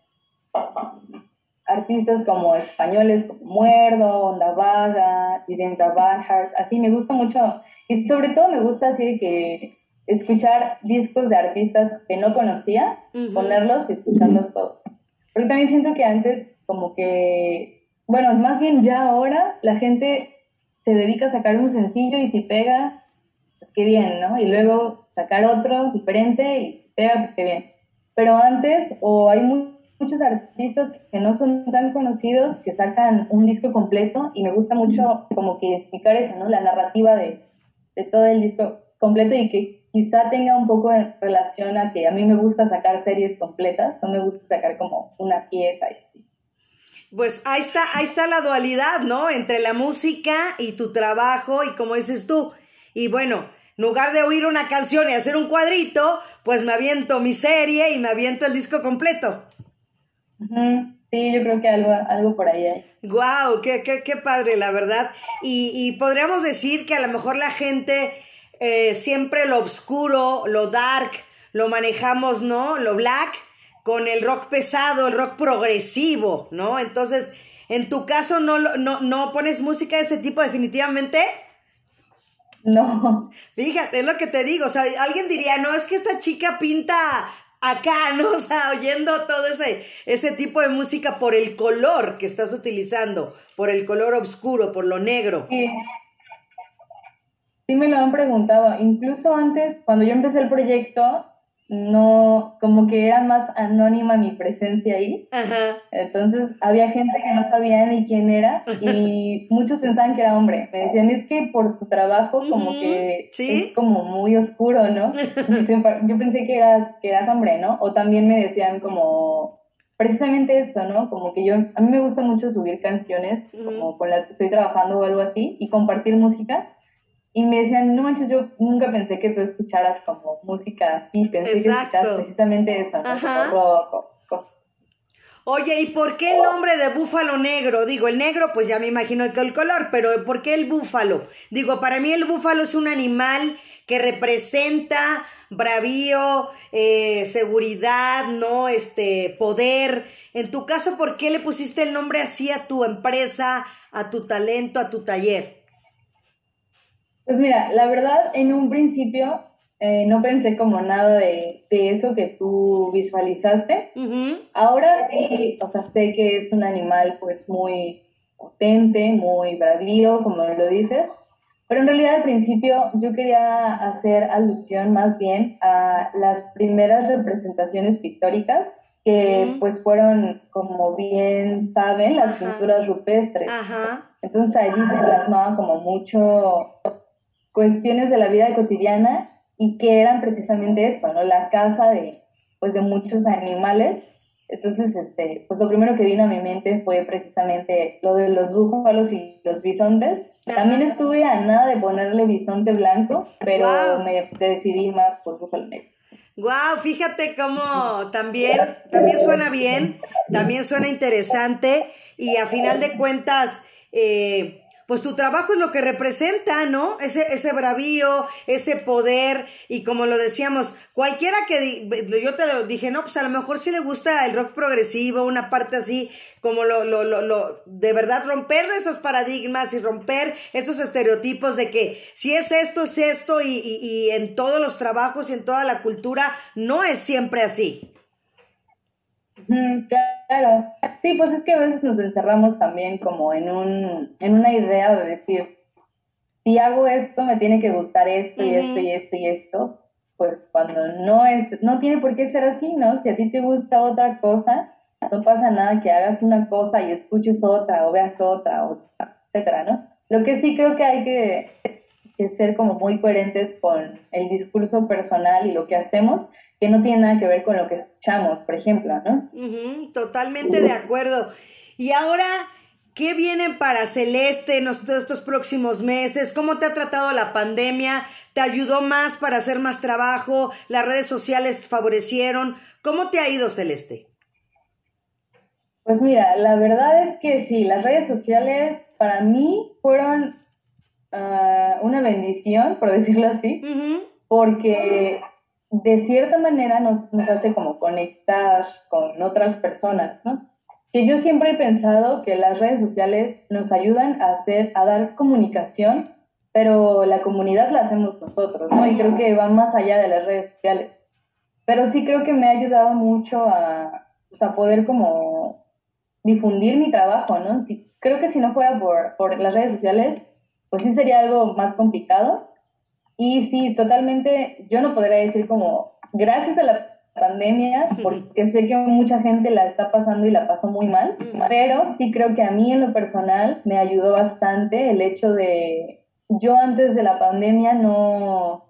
artistas como españoles como Muerdo, Onda Vaga, Sirendra Barnhart, así me gusta mucho, y sobre todo me gusta así que escuchar discos de artistas que no conocía, ponerlos y escucharlos todos. Porque también siento que antes como que, bueno, más bien ya ahora la gente se dedica a sacar un sencillo y si pega, pues qué bien, ¿no? Y luego sacar otro diferente y pega, pues qué bien. pero antes o hay muchos artistas que no son tan conocidos que sacan un disco completo y me gusta mucho como que explicar eso, ¿no? La narrativa de, de todo el disco completo y que quizá tenga un poco en relación a que a mí me gusta sacar series completas, no me gusta sacar como una pieza y así. Pues ahí está, ahí está la dualidad, ¿no? Entre la música y tu trabajo y como dices tú. Y bueno, en lugar de oír una canción y hacer un cuadrito, pues me aviento mi serie y me aviento el disco completo. Sí, yo creo que algo, algo por ahí hay. Guau, qué, qué, qué padre, la verdad. Y, y podríamos decir que a lo mejor la gente eh, siempre lo oscuro, lo dark, lo manejamos, ¿no? Lo black con el rock pesado, el rock progresivo, ¿no? Entonces, en tu caso, ¿no, no, no pones música de ese tipo definitivamente? No. Fíjate, es lo que te digo, o sea, alguien diría, no, es que esta chica pinta acá, ¿no? O sea, oyendo todo ese, ese tipo de música por el color que estás utilizando, por el color oscuro, por lo negro. Sí. Sí me lo han preguntado, incluso antes, cuando yo empecé el proyecto, no, como que era más anónima mi presencia ahí. Ajá. Entonces había gente que no sabía ni quién era y muchos pensaban que era hombre. Me decían, es que por tu trabajo como que es como muy oscuro, ¿no? yo pensé que eras, que eras hombre, ¿no? O también me decían como precisamente esto, ¿no? Como que yo, a mí me gusta mucho subir canciones como con las que estoy trabajando o algo así y compartir música. Y me decían, no manches, yo nunca pensé que tú escucharas como música así, pensé que escucharas precisamente eso, ¿no? rock, Oye, ¿y por qué el nombre de búfalo negro? Digo, el negro, pues ya me imagino el, el color, pero ¿por qué el búfalo? Digo, para mí el búfalo es un animal que representa bravío, eh, seguridad, ¿no? Este, poder. En tu caso, ¿por qué le pusiste el nombre así a tu empresa, a tu talento, a tu taller? Pues mira, la verdad, en un principio eh, no pensé como nada de, eso que tú visualizaste. Ahora sí, o sea, sé que es un animal pues muy potente, muy bravío, como lo dices. Pero en realidad al principio yo quería hacer alusión más bien a las primeras representaciones pictóricas que pues fueron, como bien saben, las pinturas rupestres. Entonces allí se plasmaban como mucho cuestiones de la vida cotidiana y que eran precisamente esto, ¿no? La casa de, pues, de muchos animales. Entonces, este, pues lo primero que vino a mi mente fue precisamente lo de los búfalos y los bisontes. También estuve a nada de ponerle bisonte blanco, pero me decidí más por búfalo negro. Wow, fíjate cómo también, también suena bien, también suena interesante y a final de cuentas, eh, pues tu trabajo es lo que representa, ¿no? Ese, ese bravío, ese poder, y como lo decíamos, cualquiera que yo te lo dije, no, pues a lo mejor sí le gusta el rock progresivo, una parte así, como lo, lo, lo, lo, de verdad romper esos paradigmas y romper esos estereotipos de que si es esto, es esto, y, y, y en todos los trabajos y en toda la cultura no es siempre así. Claro, sí, pues es que a veces nos encerramos también como en, un, en una idea de decir, si hago esto, me tiene que gustar esto y esto y esto y esto, pues cuando no es, no tiene por qué ser así, ¿no? Si a ti te gusta otra cosa, no pasa nada que hagas una cosa y escuches otra o veas otra, etcétera, ¿no? Lo que sí creo que hay que, que ser como muy coherentes con el discurso personal y lo que hacemos, que no tiene nada que ver con lo que escuchamos, por ejemplo, ¿no? totalmente de acuerdo. Y ahora, ¿qué vienen para Celeste en estos próximos meses? ¿Cómo te ha tratado la pandemia? ¿Te ayudó más para hacer más trabajo? ¿Las redes sociales favorecieron? ¿Cómo te ha ido, Celeste? Pues mira, la verdad es que sí, las redes sociales para mí fueron ah, una bendición, por decirlo así, porque de cierta manera nos, nos hace como conectar con otras personas, ¿no? Que yo siempre he pensado que las redes sociales nos ayudan a hacer, a dar comunicación, pero la comunidad la hacemos nosotros, ¿no? Y creo que va más allá de las redes sociales. Pero sí creo que me ha ayudado mucho a, pues, a poder como difundir mi trabajo, ¿no? Si, creo que si no fuera por, por las redes sociales, pues sí sería algo más complicado, y sí, totalmente, yo no podría decir como, gracias a la pandemia, porque sé que mucha gente la está pasando y la pasó muy mal, pero sí creo que a mí en lo personal me ayudó bastante el hecho de, yo antes de la pandemia no,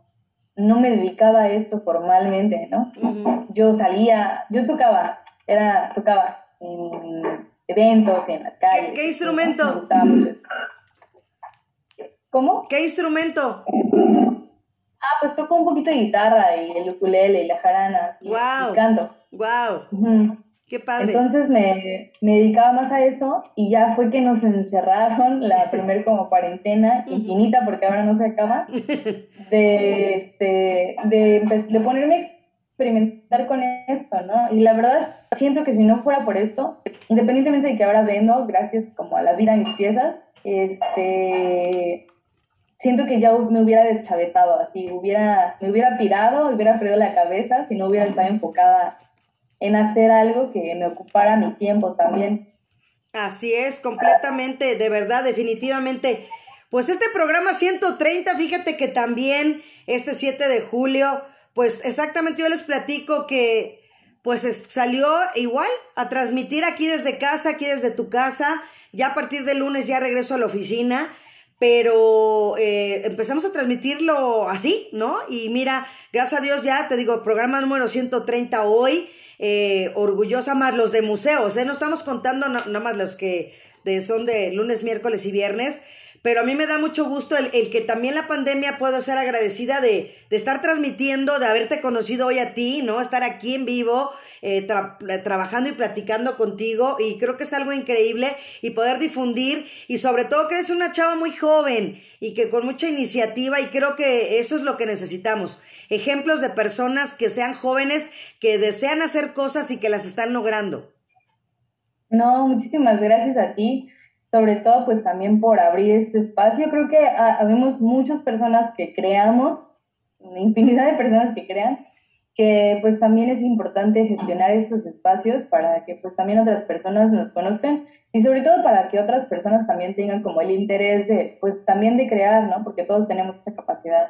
no me dedicaba a esto formalmente, ¿no? Yo salía, yo tocaba, era, tocaba en eventos, en las calles. ¿Qué, instrumento? ¿Cómo? ¿Qué instrumento? Ah, pues toco un poquito de guitarra y el ukulele y la jarana. Y, canto. Wow. Qué padre. Entonces me, me, dedicaba más a eso y ya fue que nos encerraron la primer como cuarentena infinita porque ahora no se acaba de, este, de, de ponerme a experimentar con esto, ¿no? Y la verdad siento que si no fuera por esto, independientemente de que ahora vendo, gracias como a la vida mis piezas, este siento que ya me hubiera deschavetado, así, hubiera, me hubiera pirado, hubiera perdido la cabeza si no hubiera estado enfocada en hacer algo que me ocupara mi tiempo también. Así es, completamente, de verdad, definitivamente. Pues este programa 130, fíjate que también este 7 de julio, pues exactamente yo les platico que pues salió igual a transmitir aquí desde casa, aquí desde tu casa. Ya a partir del lunes ya regreso a la oficina pero eh, empezamos a transmitirlo así, ¿no? Y mira, gracias a Dios ya, te digo, programa número 130 hoy, eh, orgullosa más los de museos, ¿eh? No estamos contando nada más los que son de lunes, miércoles y viernes, pero a mí me da mucho gusto el, que también la pandemia puedo ser agradecida de, de, estar transmitiendo, de haberte conocido hoy a ti, ¿no? Estar aquí en vivo, eh, trabajando y platicando contigo y creo que es algo increíble y poder difundir y sobre todo que eres una chava muy joven y que con mucha iniciativa y creo que eso es lo que necesitamos. Ejemplos de personas que sean jóvenes, que desean hacer cosas y que las están logrando. No, muchísimas gracias a ti, sobre todo pues también por abrir este espacio. Creo que habemos muchas personas que creamos, infinidad de personas que crean, que pues también es importante gestionar estos espacios para que pues también otras personas nos conozcan y sobre todo para que otras personas también tengan como el interés de pues también de crear, ¿no? Porque todos tenemos esa capacidad.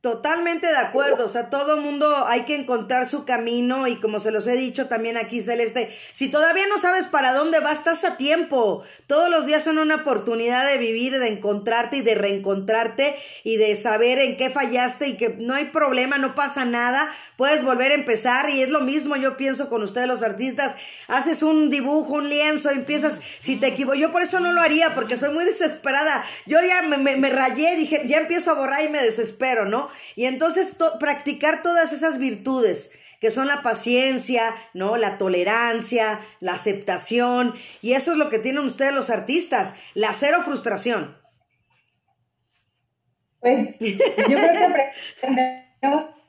Totalmente de acuerdo, o sea, todo mundo hay que encontrar su camino y como se los he dicho también aquí Celeste, si todavía no sabes para dónde vas, estás a tiempo. Todos los días son una oportunidad de vivir, de encontrarte y de reencontrarte y de saber en qué fallaste y que no hay problema, no pasa nada, puedes volver a empezar y es lo mismo yo pienso con ustedes los artistas, haces un dibujo, un lienzo, empiezas, si te equivoco, yo por eso no lo haría porque soy muy desesperada, yo ya me, me, me rayé, dije, ya empiezo a borrar y me desespero, ¿no? Y entonces practicar todas esas virtudes que son la paciencia, ¿no? La tolerancia, la aceptación, y eso es lo que tienen ustedes los artistas, la cero frustración. Pues yo creo que aprendemos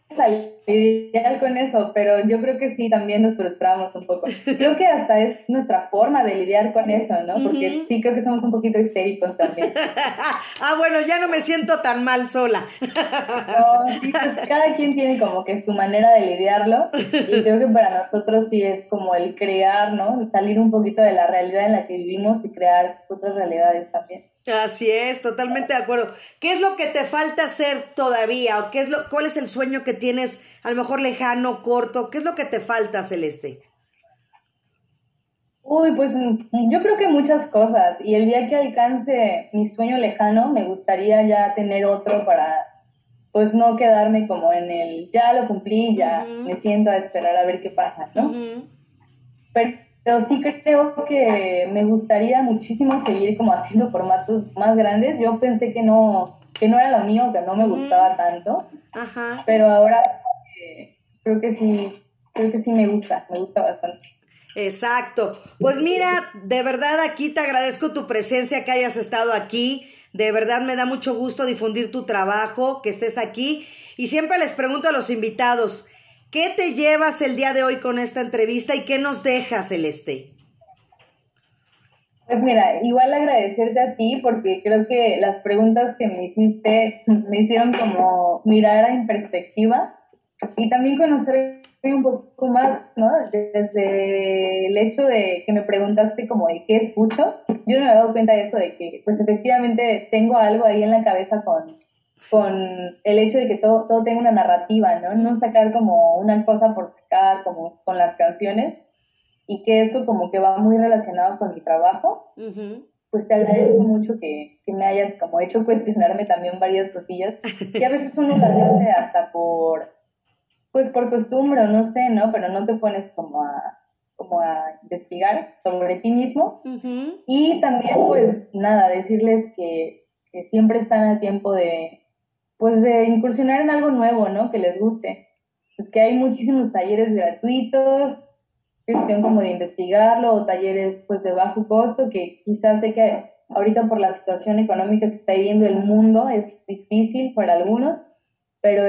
lidiar con eso, pero yo creo que sí, también nos frustramos un poco. Creo que hasta es nuestra forma de lidiar con eso, ¿no? Porque sí creo que somos un poquito histéricos también. ah, bueno, ya no me siento tan mal sola. no, sí, pues cada quien tiene como que su manera de lidiarlo y creo que para nosotros sí es como el crear, ¿no? Salir un poquito de la realidad en la que vivimos y crear otras realidades también. Así es, totalmente de acuerdo. ¿Qué es lo que te falta hacer todavía? ¿O qué es lo, cuál es el sueño que tienes, a lo mejor lejano, corto? ¿Qué es lo que te falta, Celeste? Uy, pues mm, yo creo que muchas cosas. Y el día que alcance mi sueño lejano, me gustaría ya tener otro para, pues no quedarme como en el, ya lo cumplí, ya me siento a esperar a ver qué pasa, ¿no? Pero pero sí creo que me gustaría muchísimo seguir como haciendo formatos más grandes. Yo pensé que no, que no era lo mío, que no me gustaba tanto. Ajá. Pero ahora eh, creo que sí, creo que sí me gusta, me gusta bastante. Exacto. Pues mira, de verdad aquí te agradezco tu presencia, que hayas estado aquí. De verdad me da mucho gusto difundir tu trabajo, que estés aquí. Y siempre les pregunto a los invitados, ¿Qué te llevas el día de hoy con esta entrevista y qué nos deja, Celeste? Pues mira, igual agradecerte a ti porque creo que las preguntas que me hiciste me hicieron como mirar en perspectiva y también conocer un poco más, ¿no? Desde el hecho de que me preguntaste como de qué escucho, yo no me he dado cuenta de eso, de que pues efectivamente tengo algo ahí en la cabeza con con el hecho de que todo, todo tenga una narrativa, ¿no? No sacar como una cosa por sacar, como con las canciones, y que eso como que va muy relacionado con mi trabajo. Pues te agradezco mucho que, que, me hayas como hecho cuestionarme también varias cosillas, que a veces uno las hace hasta por, pues por costumbre o no sé, ¿no? Pero no te pones como a, como a investigar sobre ti mismo. Y también, pues nada, decirles que, que siempre están a tiempo de, pues de incursionar en algo nuevo, ¿no? Que les guste. Pues que hay muchísimos talleres gratuitos, cuestión como de investigarlo, o talleres pues de bajo costo, que quizás sé que ahorita por la situación económica que está viviendo el mundo es difícil para algunos, pero